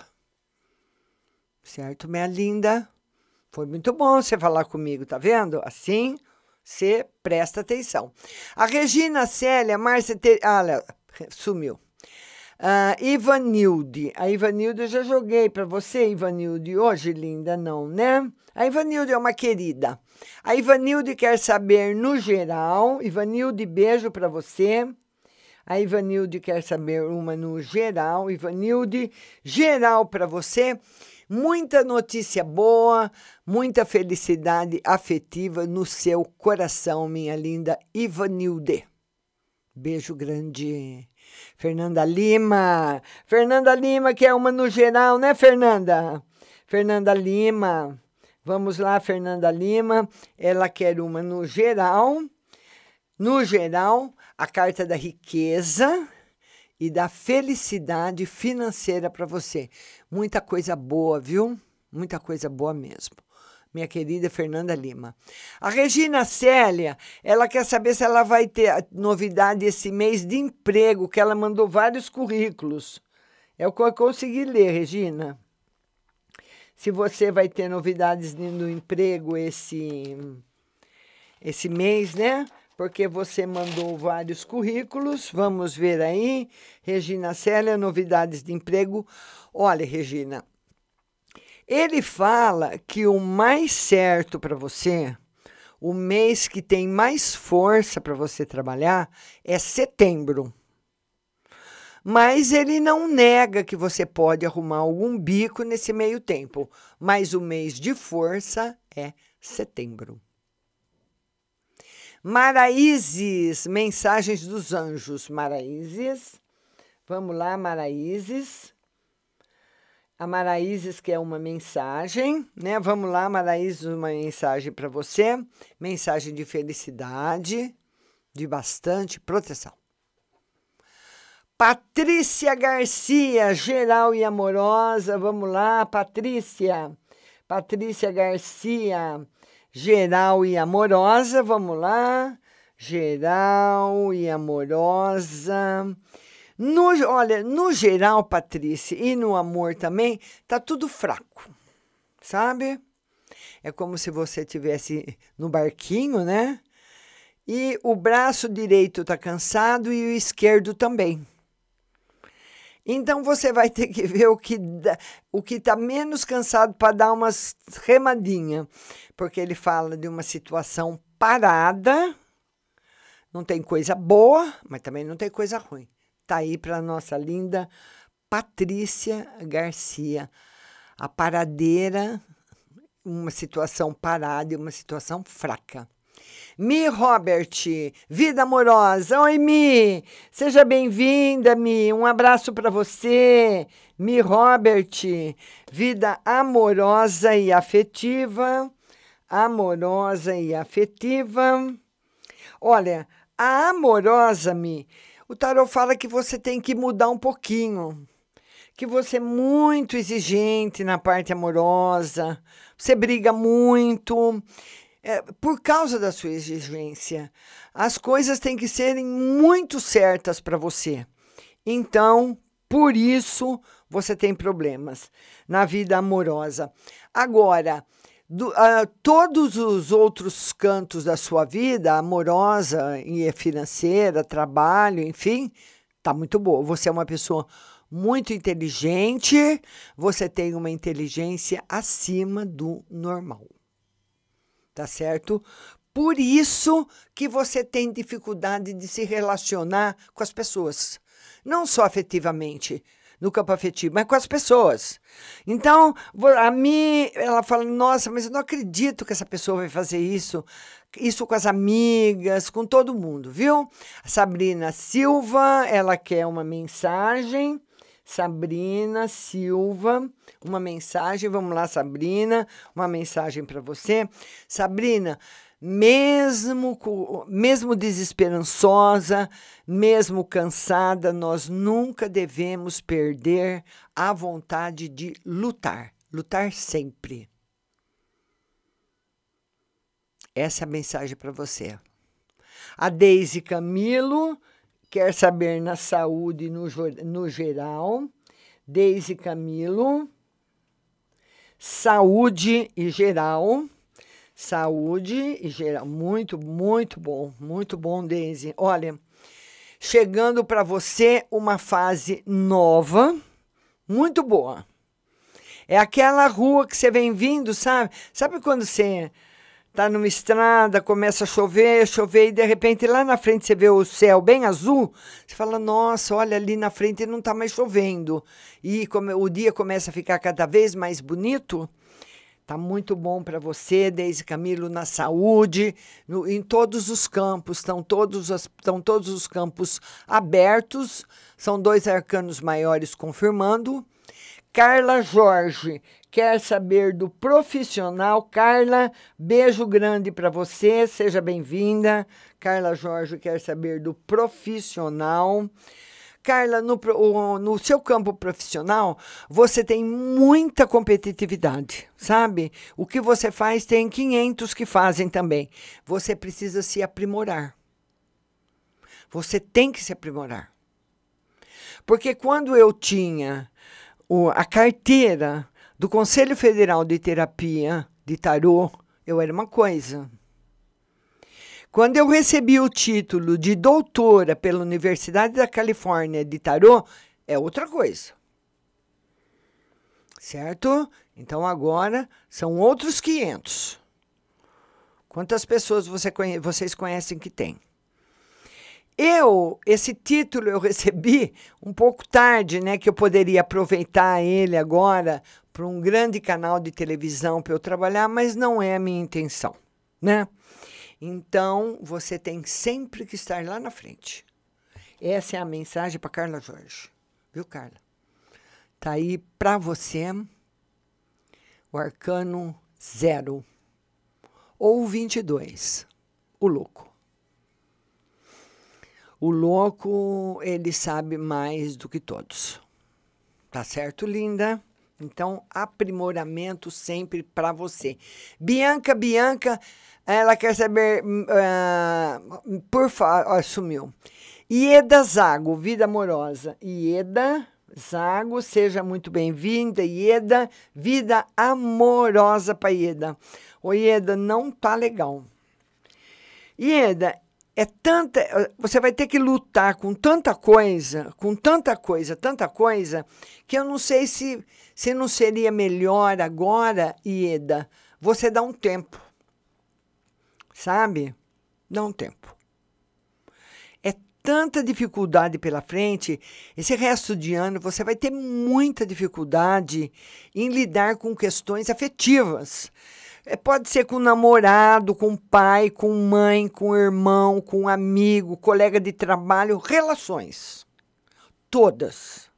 Certo, minha linda? Foi muito bom você falar comigo, tá vendo? Assim, você presta atenção. A Regina Célia, Márcia. Te... Ah, lá, sumiu. Uh, Ivanilde. A Ivanilde eu já joguei para você, Ivanilde, hoje, linda, não, né? A Ivanilde é uma querida. A Ivanilde quer saber no geral. Ivanilde, beijo para você. A Ivanilde quer saber uma no geral. Ivanilde, geral para você. Muita notícia boa, muita felicidade afetiva no seu coração, minha linda Ivanilde. Beijo grande. Fernanda Lima. Fernanda Lima, que é uma no geral, né, Fernanda? Fernanda Lima. Vamos lá, Fernanda Lima. Ela quer uma no geral. No geral, a carta da riqueza e da felicidade financeira para você. Muita coisa boa, viu? Muita coisa boa mesmo minha querida Fernanda Lima. A Regina Célia, ela quer saber se ela vai ter novidade esse mês de emprego, que ela mandou vários currículos. É o que eu consegui ler, Regina. Se você vai ter novidades no emprego esse, esse mês, né? Porque você mandou vários currículos. Vamos ver aí. Regina Célia, novidades de emprego. Olha, Regina, ele fala que o mais certo para você, o mês que tem mais força para você trabalhar, é setembro. Mas ele não nega que você pode arrumar algum bico nesse meio tempo. Mas o mês de força é setembro. Maraízes, mensagens dos anjos. Maraízes. Vamos lá, Maraízes. A Maraízes quer uma mensagem, né? Vamos lá, Maraízes, uma mensagem para você. Mensagem de felicidade, de bastante proteção. Patrícia Garcia, geral e amorosa. Vamos lá, Patrícia. Patrícia Garcia, geral e amorosa. Vamos lá. Geral e amorosa. No, olha, no geral, Patrícia, e no amor também, tá tudo fraco, sabe? É como se você tivesse no barquinho, né? E o braço direito tá cansado e o esquerdo também. Então você vai ter que ver o que o que está menos cansado para dar umas remadinha, porque ele fala de uma situação parada. Não tem coisa boa, mas também não tem coisa ruim. Tá aí para nossa linda Patrícia Garcia, a paradeira, uma situação parada e uma situação fraca. Mi Robert, vida amorosa. Oi, Mi. Seja bem-vinda, Mi. Um abraço para você. Mi Robert, vida amorosa e afetiva. Amorosa e afetiva. Olha, a amorosa, Mi, o tarot fala que você tem que mudar um pouquinho, que você é muito exigente na parte amorosa, você briga muito. É, por causa da sua exigência, as coisas têm que serem muito certas para você. Então, por isso, você tem problemas na vida amorosa. Agora, do, uh, todos os outros cantos da sua vida, amorosa e financeira, trabalho, enfim, tá muito boa. Você é uma pessoa muito inteligente, você tem uma inteligência acima do normal. Tá certo? Por isso que você tem dificuldade de se relacionar com as pessoas, não só afetivamente, no campo afetivo, mas com as pessoas. Então, a mim, ela fala: nossa, mas eu não acredito que essa pessoa vai fazer isso. Isso com as amigas, com todo mundo, viu? A Sabrina Silva, ela quer uma mensagem. Sabrina Silva, uma mensagem. Vamos lá, Sabrina, uma mensagem para você. Sabrina, mesmo, mesmo desesperançosa, mesmo cansada, nós nunca devemos perder a vontade de lutar, lutar sempre. Essa é a mensagem para você. A Deise Camilo quer saber na saúde no, no geral. Deise Camilo. Saúde e geral. Saúde e geral. Muito, muito bom. Muito bom, Deise. Olha, chegando para você uma fase nova, muito boa. É aquela rua que você vem vindo, sabe? Sabe quando você tá numa estrada, começa a chover, chover, e de repente lá na frente você vê o céu bem azul, você fala, nossa, olha ali na frente não tá mais chovendo. E como o dia começa a ficar cada vez mais bonito, tá muito bom para você, Deise Camilo, na saúde, no- em todos os campos, estão todos, estão todos os campos abertos, são dois arcanos maiores confirmando. Carla Jorge quer saber do profissional. Carla, beijo grande para você, seja bem-vinda. Carla Jorge quer saber do profissional. Carla, no, no seu campo profissional, você tem muita competitividade, sabe? O que você faz tem 500 que fazem também. Você precisa se aprimorar. Você tem que se aprimorar. Porque quando eu tinha o- a carteira do Conselho Federal de Terapia de Tarô, eu era uma coisa. Quando eu recebi o título de doutora pela Universidade da Califórnia de Tarô, é outra coisa. Certo? Então agora são outros 500. Quantas pessoas você conhe- vocês conhecem que tem? Eu, esse título eu recebi um pouco tarde, né? Que eu poderia aproveitar ele agora para um grande canal de televisão para eu trabalhar, mas não é a minha intenção, né? Então, você tem sempre que estar lá na frente. Essa é a mensagem para Carla Jorge. Viu, Carla? Tá aí para você o arcano zero ou 22, o louco. O louco, ele sabe mais do que todos. Tá certo, linda? Então, aprimoramento sempre para você. Bianca, Bianca, ela quer saber, ah, por favor, sumiu. Ieda Zago, vida amorosa. Ieda Zago, seja muito bem-vinda. Ieda, vida amorosa para Ieda. Ô, Ieda, não tá legal. Ieda, é tanta. Você vai ter que lutar com tanta coisa, com tanta coisa, tanta coisa, que eu não sei se, se não seria melhor agora, Ieda, você dar um tempo. Sabe? Dá um tempo. É tanta dificuldade pela frente, esse resto de ano você vai ter muita dificuldade em lidar com questões afetivas. É, pode ser com namorado, com pai, com mãe, com irmão, com amigo, colega de trabalho, relações. Todas.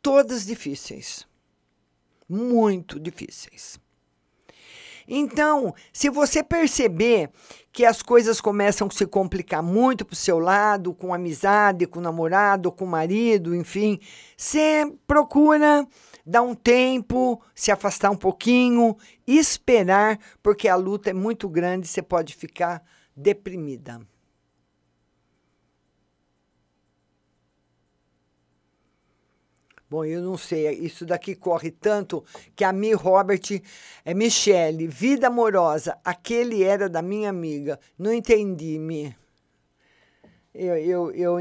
Todas difíceis. Muito difíceis. Então, se você perceber que as coisas começam a se complicar muito para o seu lado, com amizade, com namorado, com marido, enfim, você procura dar um tempo, se afastar um pouquinho, esperar, porque a luta é muito grande, você pode ficar deprimida. Bom, eu não sei, isso daqui corre tanto que a Mi Robert é Michele, vida amorosa, aquele era da minha amiga. Não entendi, Mi. Eu, eu, eu,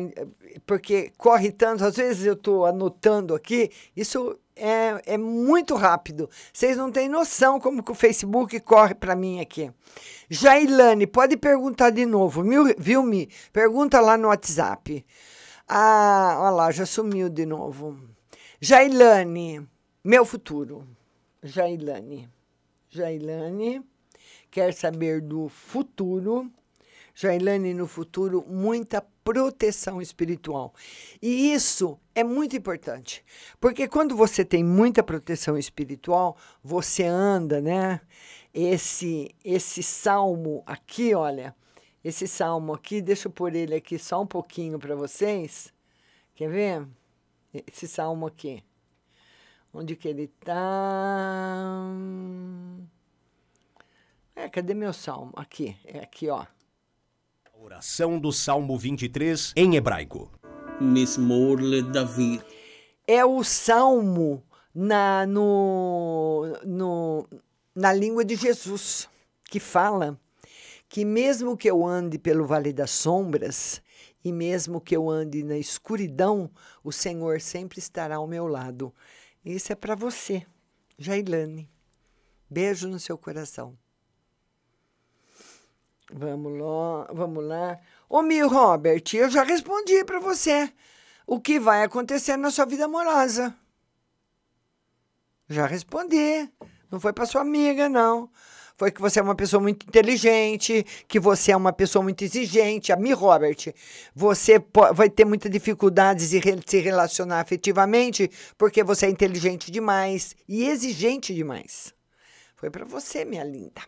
porque corre tanto, às vezes eu estou anotando aqui, isso é, é muito rápido. Vocês não têm noção como que o Facebook corre para mim aqui. Jailane, pode perguntar de novo, viu, Mi? Pergunta lá no WhatsApp. Ah, olha lá, já sumiu de novo. Jailane, meu futuro. Jailane. Jailane quer saber do futuro. Jailane, no futuro, muita proteção espiritual. E isso é muito importante, porque quando você tem muita proteção espiritual, você anda, né? Esse, esse salmo aqui, olha, esse salmo aqui, deixa eu pôr ele aqui só um pouquinho para vocês. Quer ver? Esse salmo aqui. Onde que ele tá? É, cadê meu salmo? Aqui, é aqui, ó. Oração do Salmo 23 em hebraico. Mismor le David. É o salmo na, no, no, na língua de Jesus, que fala que mesmo que eu ande pelo vale das sombras, e mesmo que eu ande na escuridão, o Senhor sempre estará ao meu lado. Isso é para você, Jailane. Beijo no seu coração. Vamos lá, vamos lá. Ô, Mil Robert, eu já respondi para você o que vai acontecer na sua vida amorosa. Já respondi. Não foi para sua amiga, não. Foi que você é uma pessoa muito inteligente, que você é uma pessoa muito exigente. A Mi Robert, você vai ter muita dificuldade de se relacionar afetivamente porque você é inteligente demais e exigente demais. Foi para você, minha linda.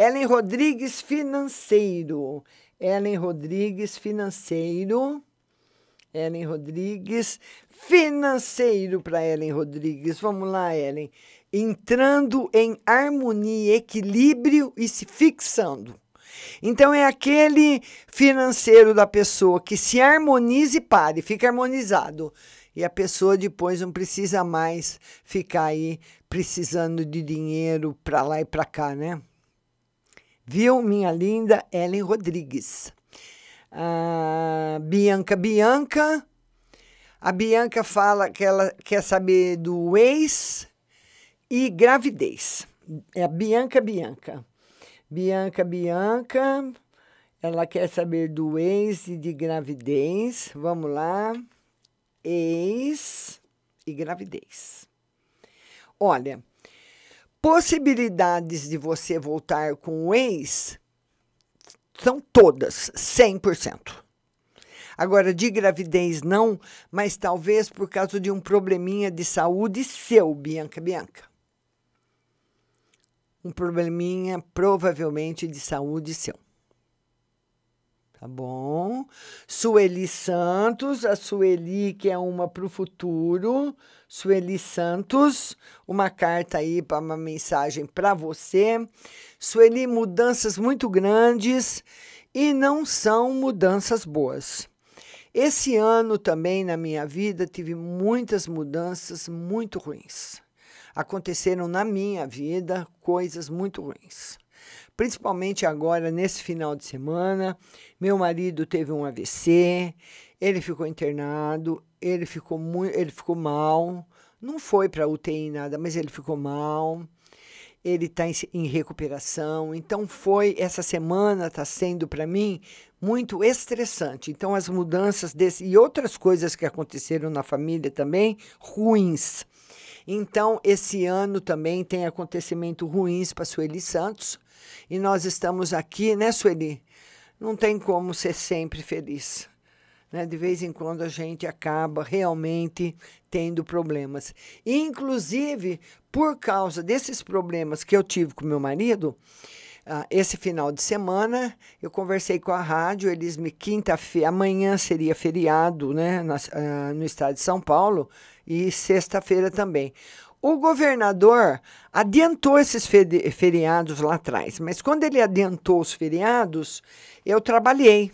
Ellen Rodrigues Financeiro. Ellen Rodrigues Financeiro. Ellen Rodrigues Financeiro para Ellen Rodrigues. Vamos lá, Ellen. Entrando em harmonia, equilíbrio e se fixando. Então é aquele financeiro da pessoa que se harmoniza e pare, fica harmonizado. E a pessoa depois não precisa mais ficar aí precisando de dinheiro para lá e para cá, né? Viu, minha linda Ellen Rodrigues? A Bianca Bianca. A Bianca fala que ela quer saber do ex e gravidez. É a Bianca Bianca. Bianca Bianca. Ela quer saber do ex e de gravidez. Vamos lá. Ex e gravidez. Olha, possibilidades de você voltar com o ex são todas, 100%. Agora, de gravidez não, mas talvez por causa de um probleminha de saúde seu, Bianca Bianca. Um probleminha provavelmente de saúde seu. Tá bom? Sueli Santos, a Sueli que é uma para o futuro. Sueli Santos, uma carta aí para uma mensagem para você. Sueli, mudanças muito grandes e não são mudanças boas. Esse ano também na minha vida tive muitas mudanças muito ruins. Aconteceram na minha vida coisas muito ruins principalmente agora nesse final de semana. Meu marido teve um AVC, ele ficou internado, ele ficou muito, ele ficou mal. Não foi para UTI nada, mas ele ficou mal. Ele está em, em, recuperação. Então foi essa semana está sendo para mim muito estressante. Então as mudanças desse e outras coisas que aconteceram na família também ruins. Então esse ano também tem acontecimentos ruins para Sueli Santos e nós estamos aqui, né, Sueli? Não tem como ser sempre feliz. Né? De vez em quando a gente acaba realmente tendo problemas. Inclusive, por causa desses problemas que eu tive com meu marido, Uh, esse final de semana eu conversei com a rádio, eles me quinta-feira, amanhã seria feriado, né, na, uh, no estado de São Paulo e sexta-feira também. O governador adiantou esses feriados lá atrás, mas quando ele adiantou os feriados, eu trabalhei.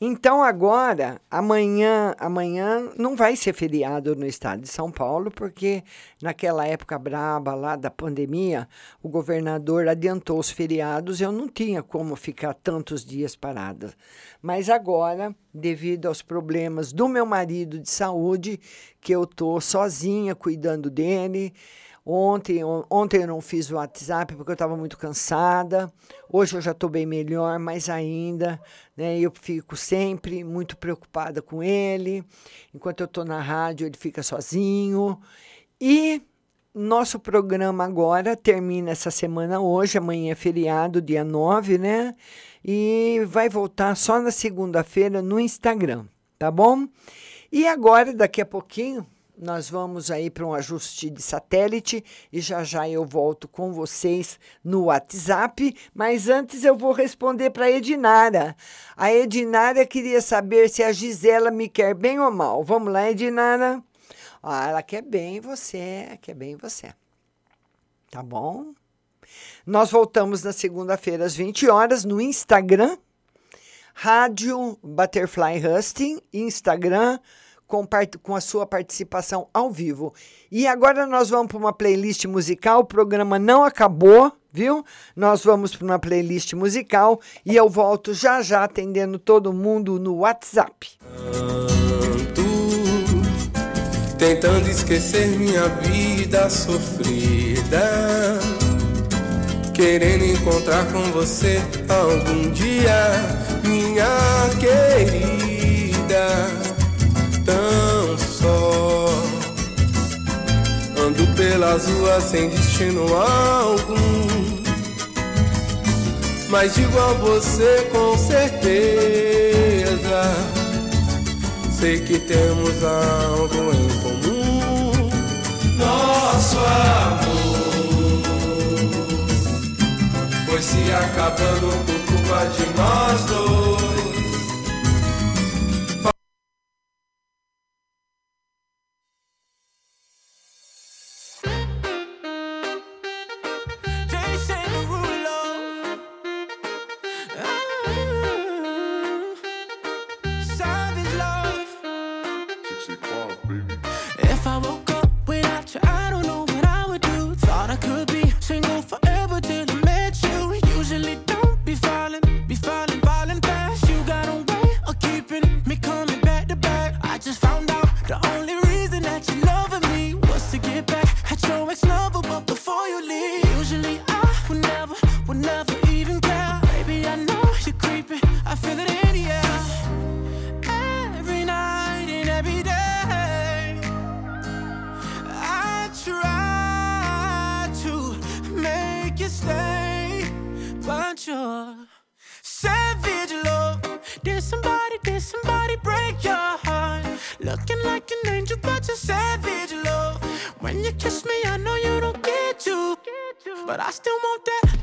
Então agora, amanhã, amanhã não vai ser feriado no estado de São Paulo, porque naquela época braba lá da pandemia, o governador adiantou os feriados, eu não tinha como ficar tantos dias parada. Mas agora, devido aos problemas do meu marido de saúde, que eu tô sozinha cuidando dele, Ontem, ontem eu não fiz o WhatsApp porque eu estava muito cansada. Hoje eu já estou bem melhor, mas ainda né, eu fico sempre muito preocupada com ele. Enquanto eu estou na rádio, ele fica sozinho. E nosso programa agora termina essa semana hoje, amanhã é feriado, dia 9, né? E vai voltar só na segunda-feira no Instagram, tá bom? E agora, daqui a pouquinho, nós vamos aí para um ajuste de satélite e já já eu volto com vocês no WhatsApp, mas antes eu vou responder para a Edinara. A Edinara queria saber se a Gisela me quer bem ou mal. Vamos lá, Edinara. Ah, ela quer bem você, quer bem você. Tá bom? Nós voltamos na segunda-feira às 20 horas no Instagram Rádio Butterfly Husting, Instagram com, com a sua participação ao vivo. E agora nós vamos para uma playlist musical. O programa não acabou, viu? Nós vamos para uma playlist musical e eu volto já já atendendo todo mundo no WhatsApp. Tanto, tentando esquecer minha vida sofrida. Querendo encontrar com você algum dia, minha querida tão só. Ando pelas ruas sem destino algum. Mas digo a você com certeza. Sei que temos algo em comum. Nosso amor foi se acabando por culpa de nós dois. but I still want that.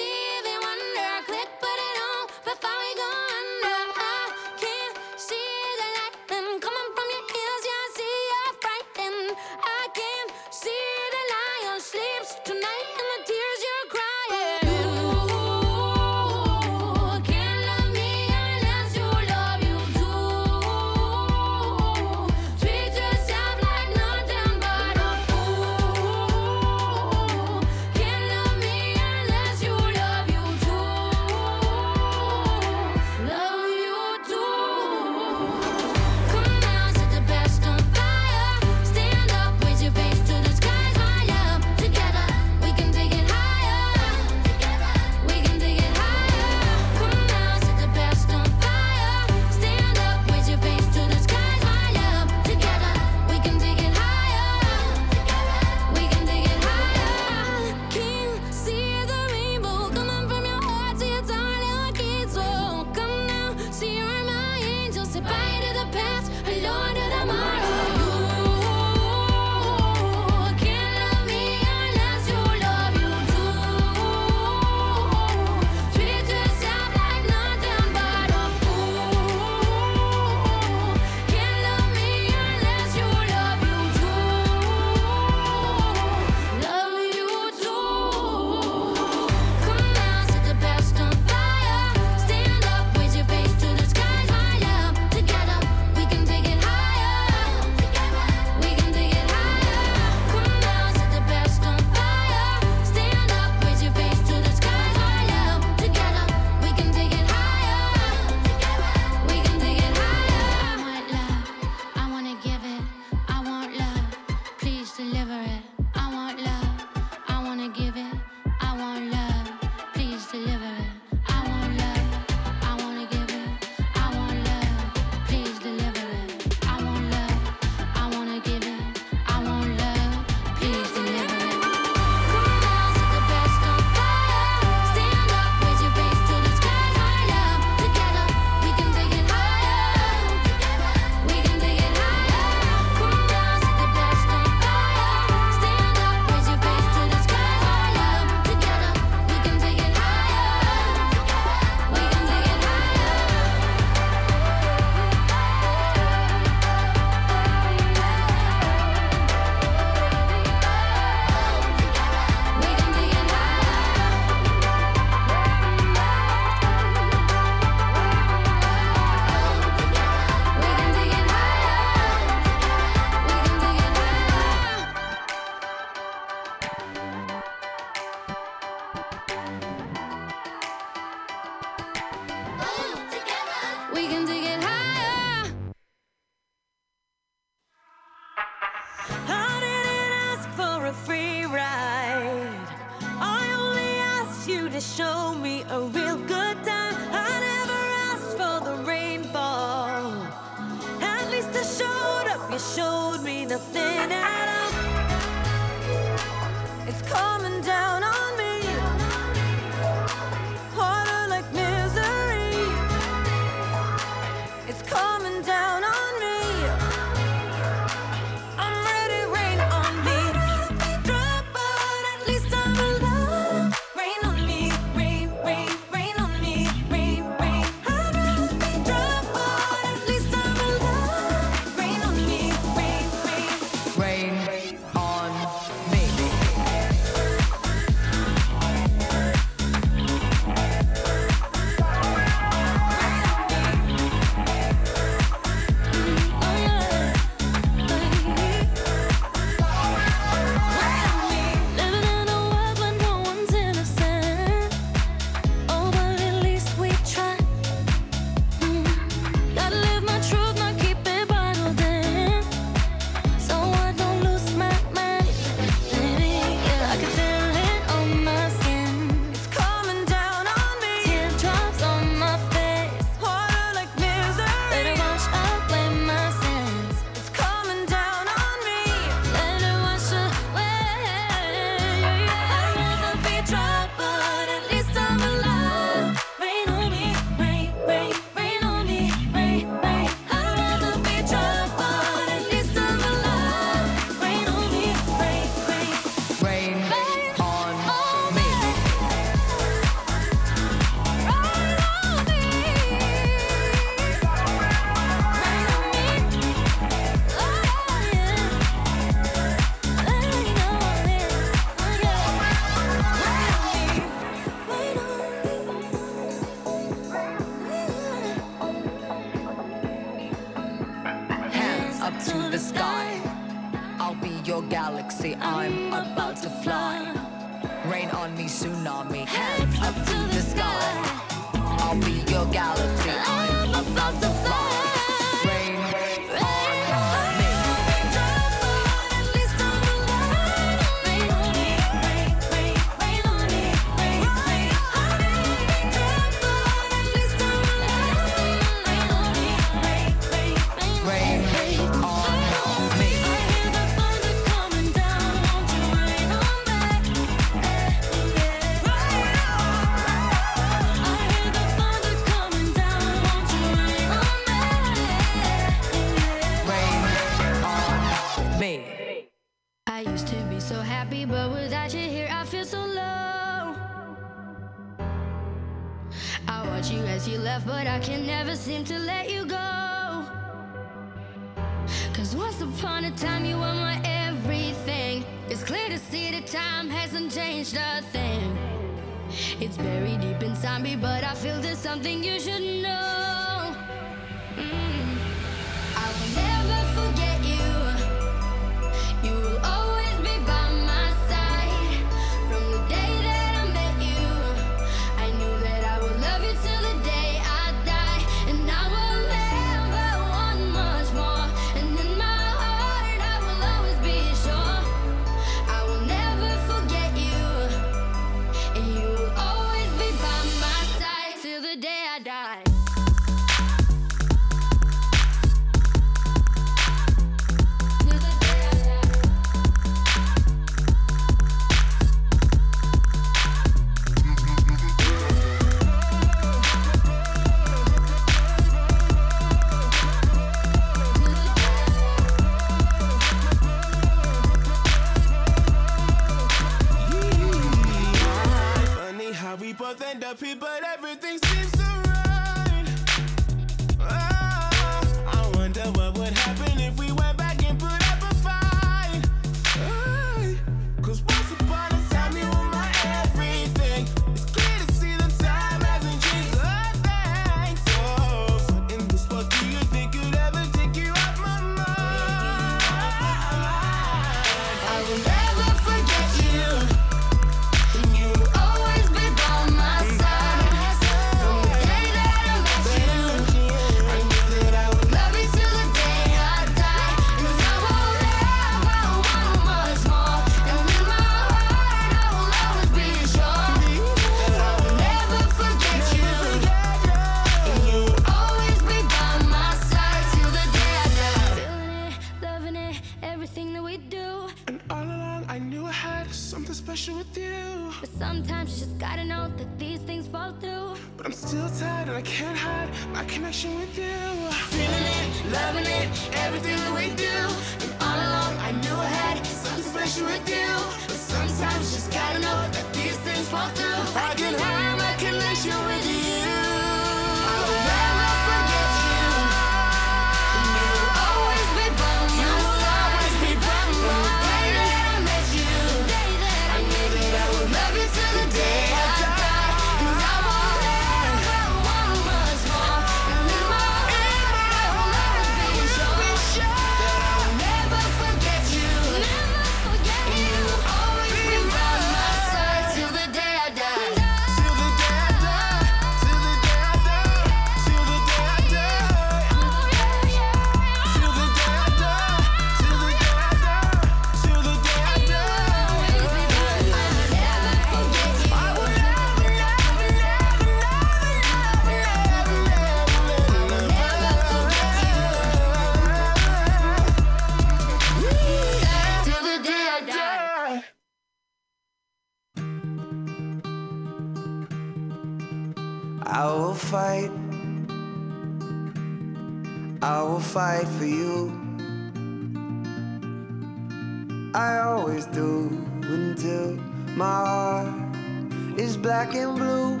black and blue.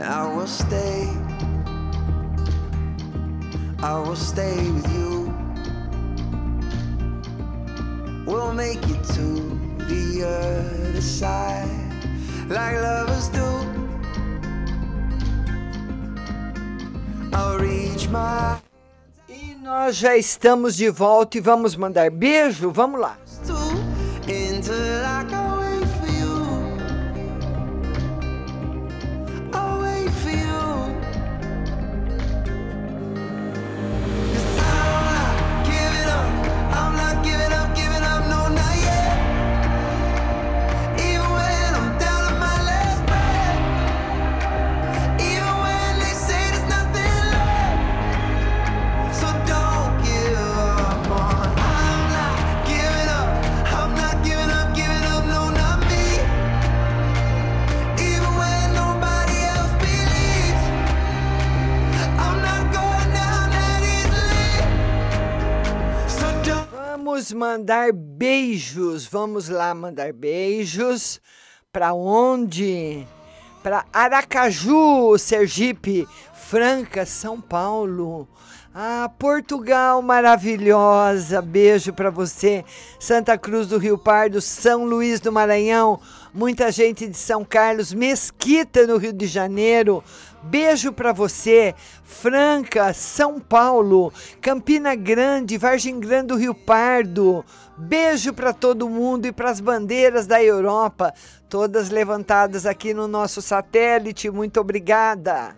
I will stay. I will stay with you. We'll make it to the other side like lovers do. I'll reach my. E nós já estamos de volta e vamos mandar beijo? Vamos lá. mandar beijos. Vamos lá mandar beijos. Para onde? Para Aracaju, Sergipe, Franca, São Paulo. Ah, Portugal maravilhosa. Beijo para você. Santa Cruz do Rio Pardo, São Luís do Maranhão. Muita gente de São Carlos, Mesquita no Rio de Janeiro, Beijo para você, Franca, São Paulo, Campina Grande, Vargem Grande do Rio Pardo. Beijo para todo mundo e para as bandeiras da Europa, todas levantadas aqui no nosso satélite. Muito obrigada.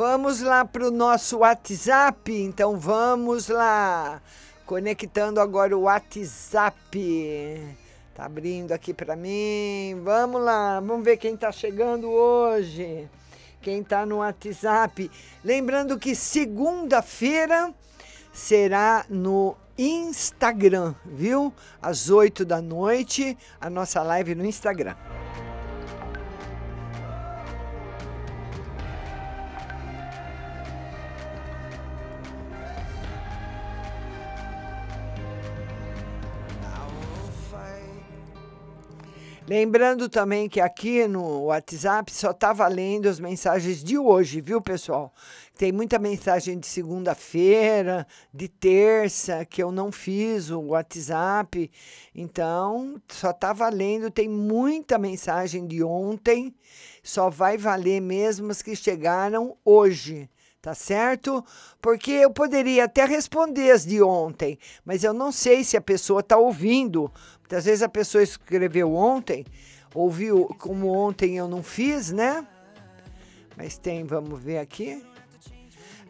Vamos lá para o nosso WhatsApp, então vamos lá. Conectando agora o WhatsApp. Tá abrindo aqui para mim. Vamos lá, vamos ver quem está chegando hoje. Quem está no WhatsApp. Lembrando que segunda-feira será no Instagram, viu? Às 8 da noite, a nossa live no Instagram. Lembrando também que aqui no WhatsApp só tá valendo as mensagens de hoje, viu, pessoal? Tem muita mensagem de segunda-feira, de terça, que eu não fiz o WhatsApp. Então, só tá valendo. Tem muita mensagem de ontem. Só vai valer mesmo as que chegaram hoje. Tá certo? Porque eu poderia até responder as de ontem, mas eu não sei se a pessoa está ouvindo. Muitas vezes a pessoa escreveu ontem, ouviu como ontem eu não fiz, né? Mas tem, vamos ver aqui.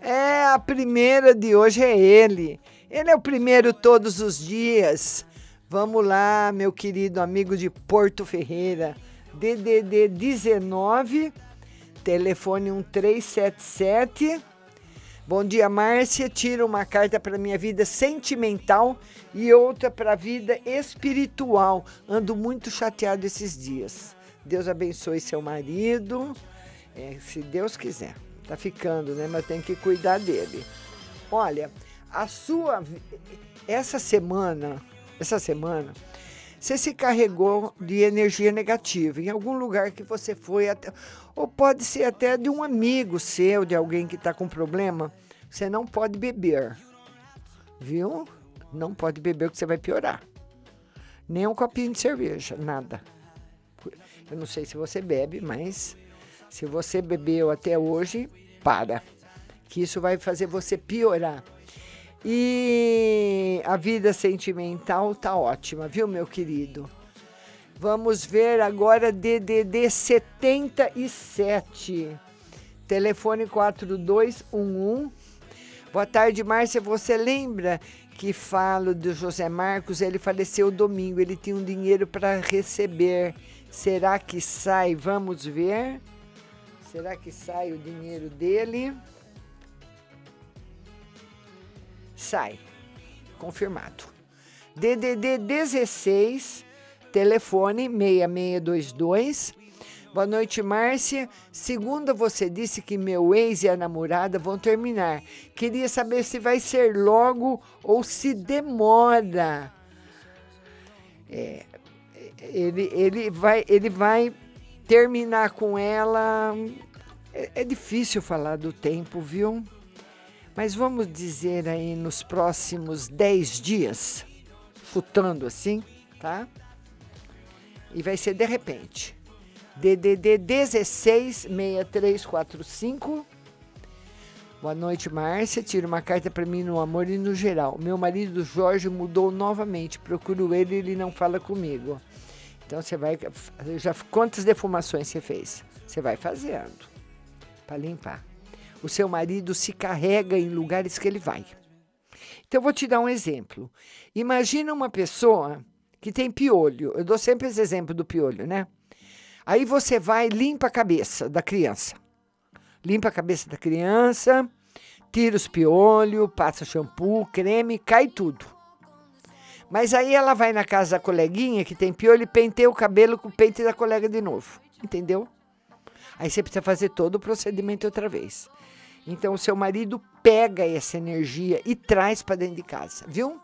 É, a primeira de hoje é ele. Ele é o primeiro todos os dias. Vamos lá, meu querido amigo de Porto Ferreira. DDD 19, telefone 1377. Bom dia, Márcia. Tira uma carta para minha vida sentimental e outra para a vida espiritual. Ando muito chateado esses dias. Deus abençoe seu marido, é, se Deus quiser. Tá ficando, né? Mas tem que cuidar dele. Olha, a sua essa semana, essa semana, você se carregou de energia negativa em algum lugar que você foi até, ou pode ser até de um amigo seu, de alguém que está com problema. Você não pode beber, viu? Não pode beber que você vai piorar. Nem um copinho de cerveja, nada. Eu não sei se você bebe, mas se você bebeu até hoje, para. Que isso vai fazer você piorar. E a vida sentimental tá ótima, viu, meu querido? Vamos ver agora DDD 77. Telefone 4211. Boa tarde, Márcia. Você lembra que falo do José Marcos? Ele faleceu domingo. Ele tinha um dinheiro para receber. Será que sai? Vamos ver. Será que sai o dinheiro dele? Sai. Confirmado. DDD 16, telefone 6622. Boa noite, Márcia. Segunda, você disse que meu ex e a namorada vão terminar. Queria saber se vai ser logo ou se demora. É, ele, ele, vai, ele vai terminar com ela. É, é difícil falar do tempo, viu? Mas vamos dizer aí nos próximos 10 dias, chutando assim, tá? E vai ser de repente. DDD 16 6345. Boa noite, Márcia. Tira uma carta para mim no amor e no geral. Meu marido Jorge mudou novamente. Procuro ele e ele não fala comigo. Então você vai. Já, quantas defumações você fez? Você vai fazendo para limpar. O seu marido se carrega em lugares que ele vai. Então eu vou te dar um exemplo. Imagina uma pessoa que tem piolho. Eu dou sempre esse exemplo do piolho, né? Aí você vai limpa a cabeça da criança. Limpa a cabeça da criança, tira os piolhos, passa shampoo, creme, cai tudo. Mas aí ela vai na casa da coleguinha que tem piolho e penteia o cabelo com o pente da colega de novo. Entendeu? Aí você precisa fazer todo o procedimento outra vez. Então o seu marido pega essa energia e traz para dentro de casa, viu?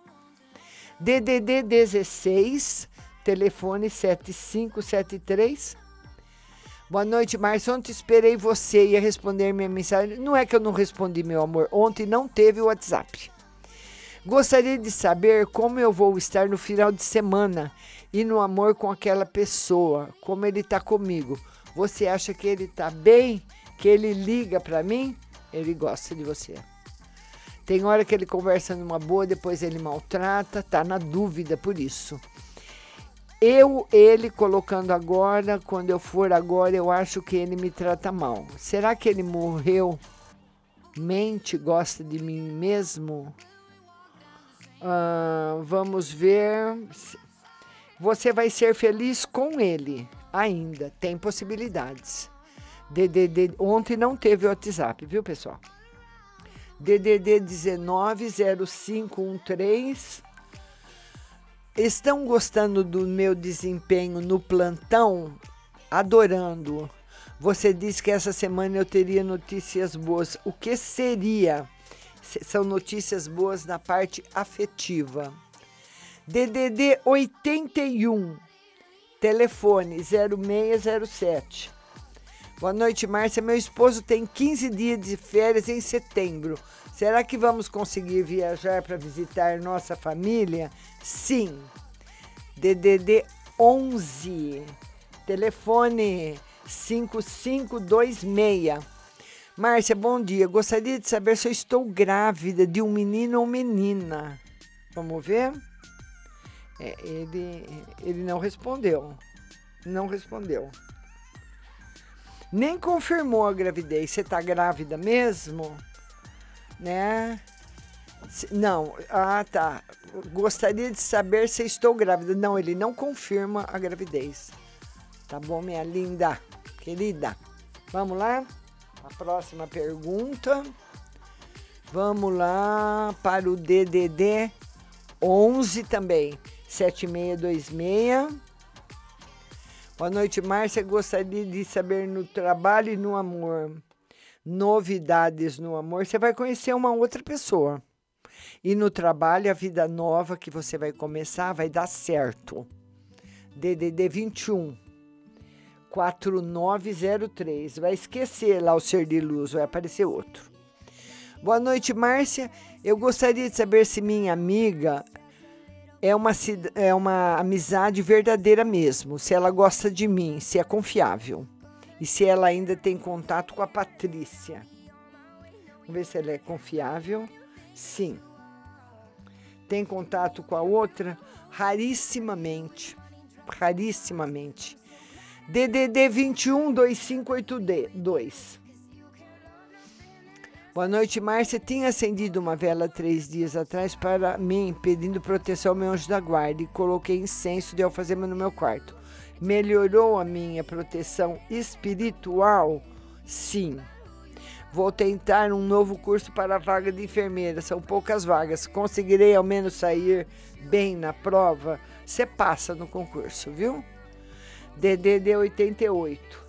DDD 16, telefone 7573. Boa noite, Márcio. Ontem esperei você ia responder minha mensagem. Não é que eu não respondi, meu amor. Ontem não teve o WhatsApp. Gostaria de saber como eu vou estar no final de semana e no amor com aquela pessoa, como ele está comigo. Você acha que ele está bem? Que ele liga para mim? Ele gosta de você. Tem hora que ele conversa numa boa, depois ele maltrata, tá na dúvida por isso. Eu, ele colocando agora, quando eu for agora, eu acho que ele me trata mal. Será que ele morreu? Mente, gosta de mim mesmo? Ah, vamos ver. Você vai ser feliz com ele ainda. Tem possibilidades. DDD, ontem não teve WhatsApp, viu, pessoal? DDD 190513. Estão gostando do meu desempenho no plantão? Adorando. Você disse que essa semana eu teria notícias boas. O que seria? São notícias boas na parte afetiva. DDD 81, Telefone 0607. Boa noite, Márcia. Meu esposo tem 15 dias de férias em setembro. Será que vamos conseguir viajar para visitar nossa família? Sim. DDD 11. Telefone 5526. Márcia, bom dia. Gostaria de saber se eu estou grávida de um menino ou menina. Vamos ver? É, ele, ele não respondeu. Não respondeu. Nem confirmou a gravidez. Você tá grávida mesmo? Né? Não, ah tá. Gostaria de saber se estou grávida. Não, ele não confirma a gravidez. Tá bom, minha linda, querida? Vamos lá? A próxima pergunta. Vamos lá para o DDD 11 também. 7626. Boa noite, Márcia. Gostaria de saber no trabalho e no amor. Novidades no amor. Você vai conhecer uma outra pessoa. E no trabalho, a vida nova que você vai começar vai dar certo. DDD 21 4903. Vai esquecer lá o ser de luz, vai aparecer outro. Boa noite, Márcia. Eu gostaria de saber se minha amiga é uma, é uma amizade verdadeira mesmo, se ela gosta de mim, se é confiável. E se ela ainda tem contato com a Patrícia. Vamos ver se ela é confiável. Sim. Tem contato com a outra? Rarissimamente. Rarissimamente. DDD 21 2582. Boa noite, Márcia. Tinha acendido uma vela três dias atrás para mim, pedindo proteção ao meu anjo da guarda e coloquei incenso de alfazema no meu quarto. Melhorou a minha proteção espiritual? Sim. Vou tentar um novo curso para a vaga de enfermeira. São poucas vagas. Conseguirei ao menos sair bem na prova? Você passa no concurso, viu? DDD 88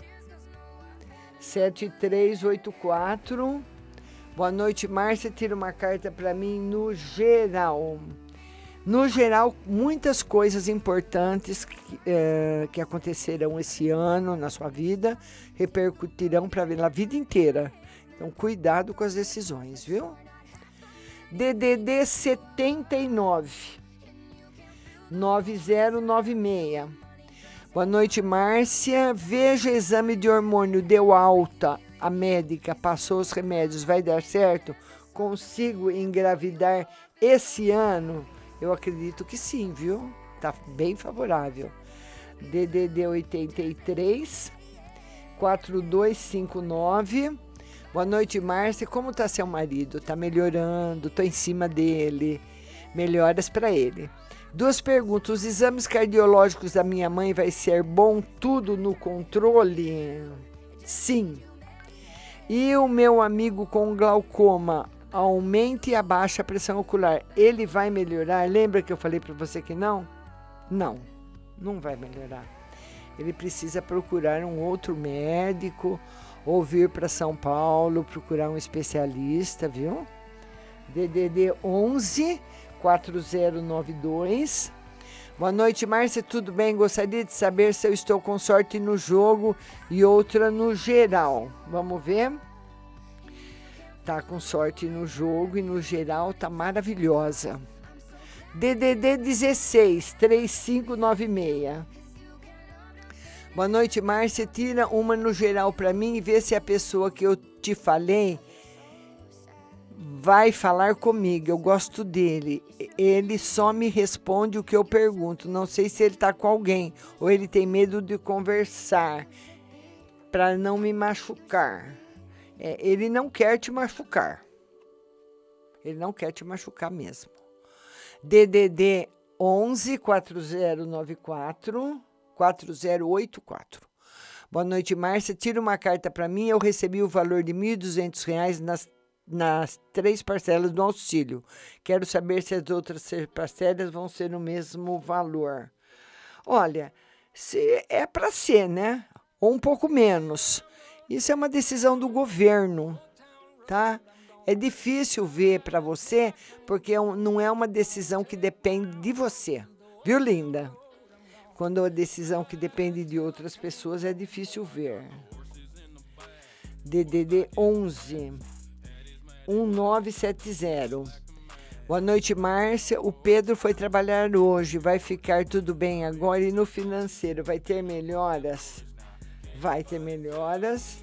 7384. Boa noite, Márcia. Tira uma carta para mim no geral. No geral, muitas coisas importantes que, eh, que aconteceram esse ano na sua vida repercutirão para a vida inteira. Então, cuidado com as decisões, viu? DDD 79 9096. Boa noite, Márcia. Veja exame de hormônio, deu alta. A médica passou os remédios, vai dar certo? Consigo engravidar esse ano? Eu acredito que sim, viu? Tá bem favorável. DDD 83 4259. Boa noite, Márcia. Como tá seu marido? Tá melhorando? Tô em cima dele. Melhoras para ele. Duas perguntas. Os exames cardiológicos da minha mãe vai ser bom? Tudo no controle? Sim. E o meu amigo com glaucoma, aumente e abaixa a pressão ocular. Ele vai melhorar? Lembra que eu falei para você que não? Não, não vai melhorar. Ele precisa procurar um outro médico ou vir para São Paulo procurar um especialista, viu? DDD 11 4092. Boa noite, Márcia. Tudo bem? Gostaria de saber se eu estou com sorte no jogo e outra no geral. Vamos ver. Tá com sorte no jogo e no geral tá maravilhosa. DDD 16 3596. Boa noite, Márcia. Tira uma no geral para mim e vê se a pessoa que eu te falei vai falar comigo. Eu gosto dele. Ele só me responde o que eu pergunto. Não sei se ele está com alguém ou ele tem medo de conversar para não me machucar. É, ele não quer te machucar. Ele não quer te machucar mesmo. DDD 11 4094 4084. Boa noite, Márcia. Tira uma carta para mim. Eu recebi o valor de R$ 1.200 nas, nas três parcelas do auxílio. Quero saber se as outras parcelas vão ser o mesmo valor. Olha, se é para ser, né? Ou um pouco menos. Isso é uma decisão do governo, tá? É difícil ver para você, porque é não é uma decisão que depende de você. Viu, linda? Quando a decisão que depende de outras pessoas é difícil ver. DDD 11 1970. Boa noite, Márcia. O Pedro foi trabalhar hoje. Vai ficar tudo bem agora e no financeiro vai ter melhoras? Vai ter melhoras.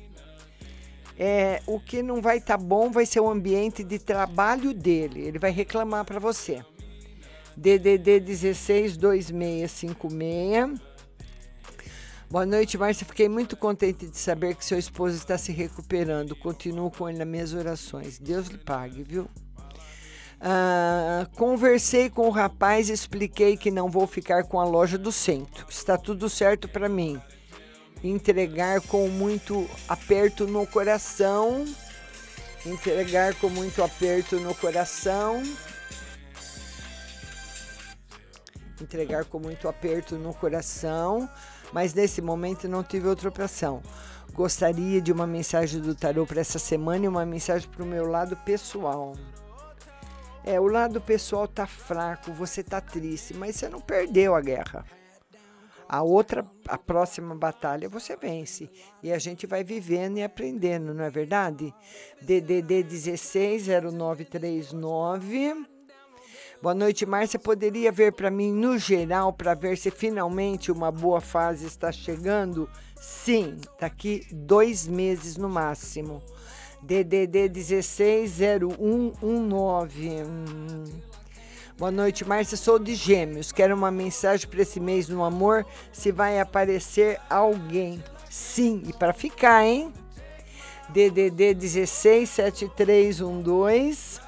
É, o que não vai estar bom vai ser o ambiente de trabalho dele. Ele vai reclamar para você. DDD 16 2656. Boa noite, Márcia. Fiquei muito contente de saber que seu esposo está se recuperando. Continuo com ele nas minhas orações. Deus lhe pague, viu? Ah, conversei com o rapaz e expliquei que não vou ficar com a loja do centro. Está tudo certo para mim. Entregar com muito aperto no coração. Entregar com muito aperto no coração. Entregar com muito aperto no coração. Mas nesse momento não tive outra opção. Gostaria de uma mensagem do tarô para essa semana e uma mensagem para o meu lado pessoal. É, o lado pessoal tá fraco, você tá triste, mas você não perdeu a guerra. A outra, a próxima batalha você vence. E a gente vai vivendo e aprendendo, não é verdade? DDD 160939. Boa noite, Márcia. Poderia ver para mim no geral para ver se finalmente uma boa fase está chegando? Sim, daqui dois meses no máximo. DDD 160119. Hum. Boa noite, Márcia. Sou de Gêmeos. Quero uma mensagem para esse mês no amor. Se vai aparecer alguém. Sim, e para ficar, hein? DDD 167312.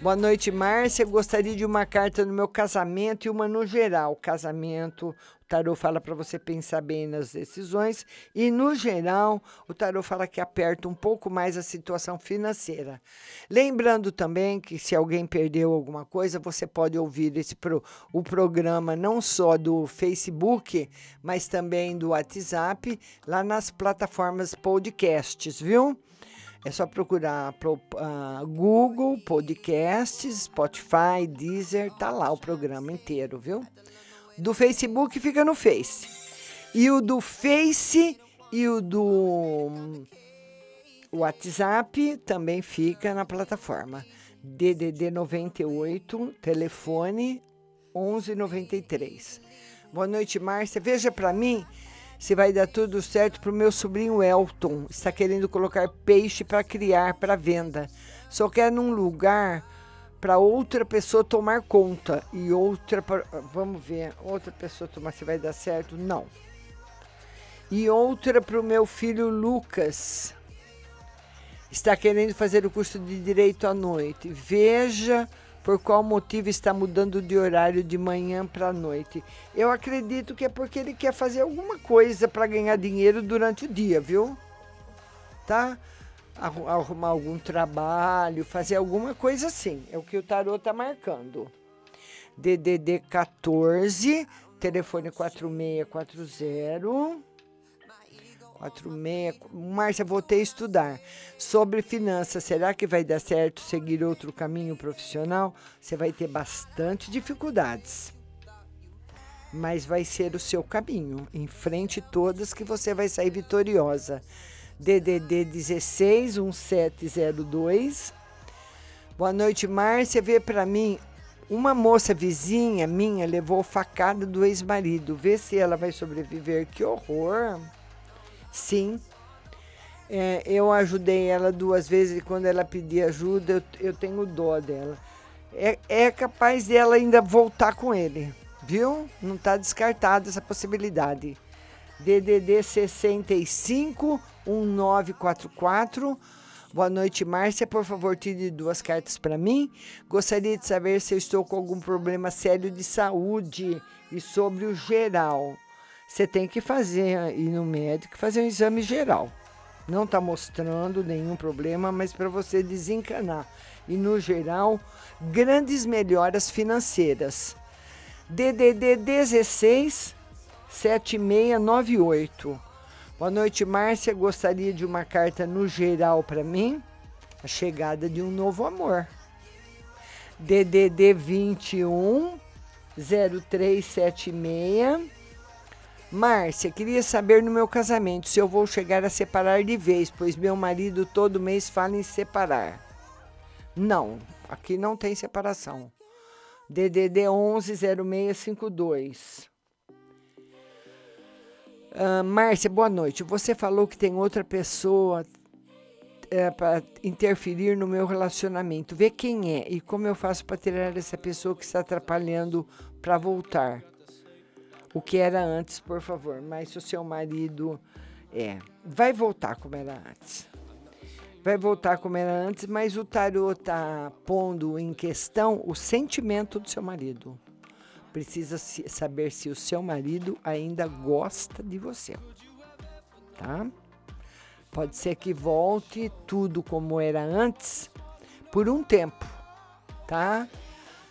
Boa noite, Márcia. Gostaria de uma carta no meu casamento e uma no geral. Casamento, o tarô fala para você pensar bem nas decisões e no geral, o tarô fala que aperta um pouco mais a situação financeira. Lembrando também que se alguém perdeu alguma coisa, você pode ouvir esse pro, o programa não só do Facebook, mas também do WhatsApp, lá nas plataformas podcasts, viu? É só procurar pro, ah, Google, Podcasts, Spotify, Deezer, tá lá o programa inteiro, viu? Do Facebook fica no Face. E o do Face e o do hum, WhatsApp também fica na plataforma. DDD 98, telefone 1193. Boa noite, Márcia. Veja para mim se vai dar tudo certo para o meu sobrinho Elton. Está querendo colocar peixe para criar, para venda. Só quer num lugar para outra pessoa tomar conta. E outra. pra- Vamos ver. Outra pessoa tomar se vai dar certo? Não. E outra para o meu filho Lucas. Está querendo fazer o curso de direito à noite. Veja por qual motivo está mudando de horário de manhã para noite. Eu acredito que é porque ele quer fazer alguma coisa para ganhar dinheiro durante o dia, viu? Tá? Arru- Arrumar algum trabalho, fazer alguma coisa assim. É o que o tarô tá marcando. DDD 14, telefone 4640. 46. Márcia, voltei a estudar. Sobre finanças, será que vai dar certo seguir outro caminho profissional? Você vai ter bastante dificuldades. Mas vai ser o seu caminho. Enfrente todas que você vai sair vitoriosa. DDD 16 1702. Boa noite, Márcia. Vê para mim. Uma moça vizinha minha levou facada do ex-marido. Vê se ela vai sobreviver. Que horror! Sim. É, eu ajudei ela duas vezes e quando ela pedia ajuda, eu, eu tenho dó dela. É, é capaz dela ainda voltar com ele, viu? Não está descartada essa possibilidade. DDD 65 1944. Boa noite, Márcia. Por favor, tire duas cartas para mim. Gostaria de saber se eu estou com algum problema sério de saúde e sobre o geral. Você tem que fazer, ir no médico fazer um exame geral. Não está mostrando nenhum problema, mas para você desencanar. E no geral, grandes melhoras financeiras. DDD 16 7698. Boa noite, Márcia. Gostaria de uma carta no geral para mim. A chegada de um novo amor. DDD 21 0376. Márcia, queria saber no meu casamento se eu vou chegar a separar de vez, pois meu marido todo mês fala em separar. Não, aqui não tem separação. DDD 11 0652. Ah, Márcia, boa noite. Você falou que tem outra pessoa para interferir no meu relacionamento. Vê quem é e como eu faço para tirar essa pessoa que está atrapalhando para voltar. O que era antes, por favor. Mas se o seu marido é, vai voltar como era antes. Vai voltar como era antes, mas o tarô está pondo em questão o sentimento do seu marido. Precisa saber se o seu marido ainda gosta de você. Tá? Pode ser que volte tudo como era antes por um tempo, tá?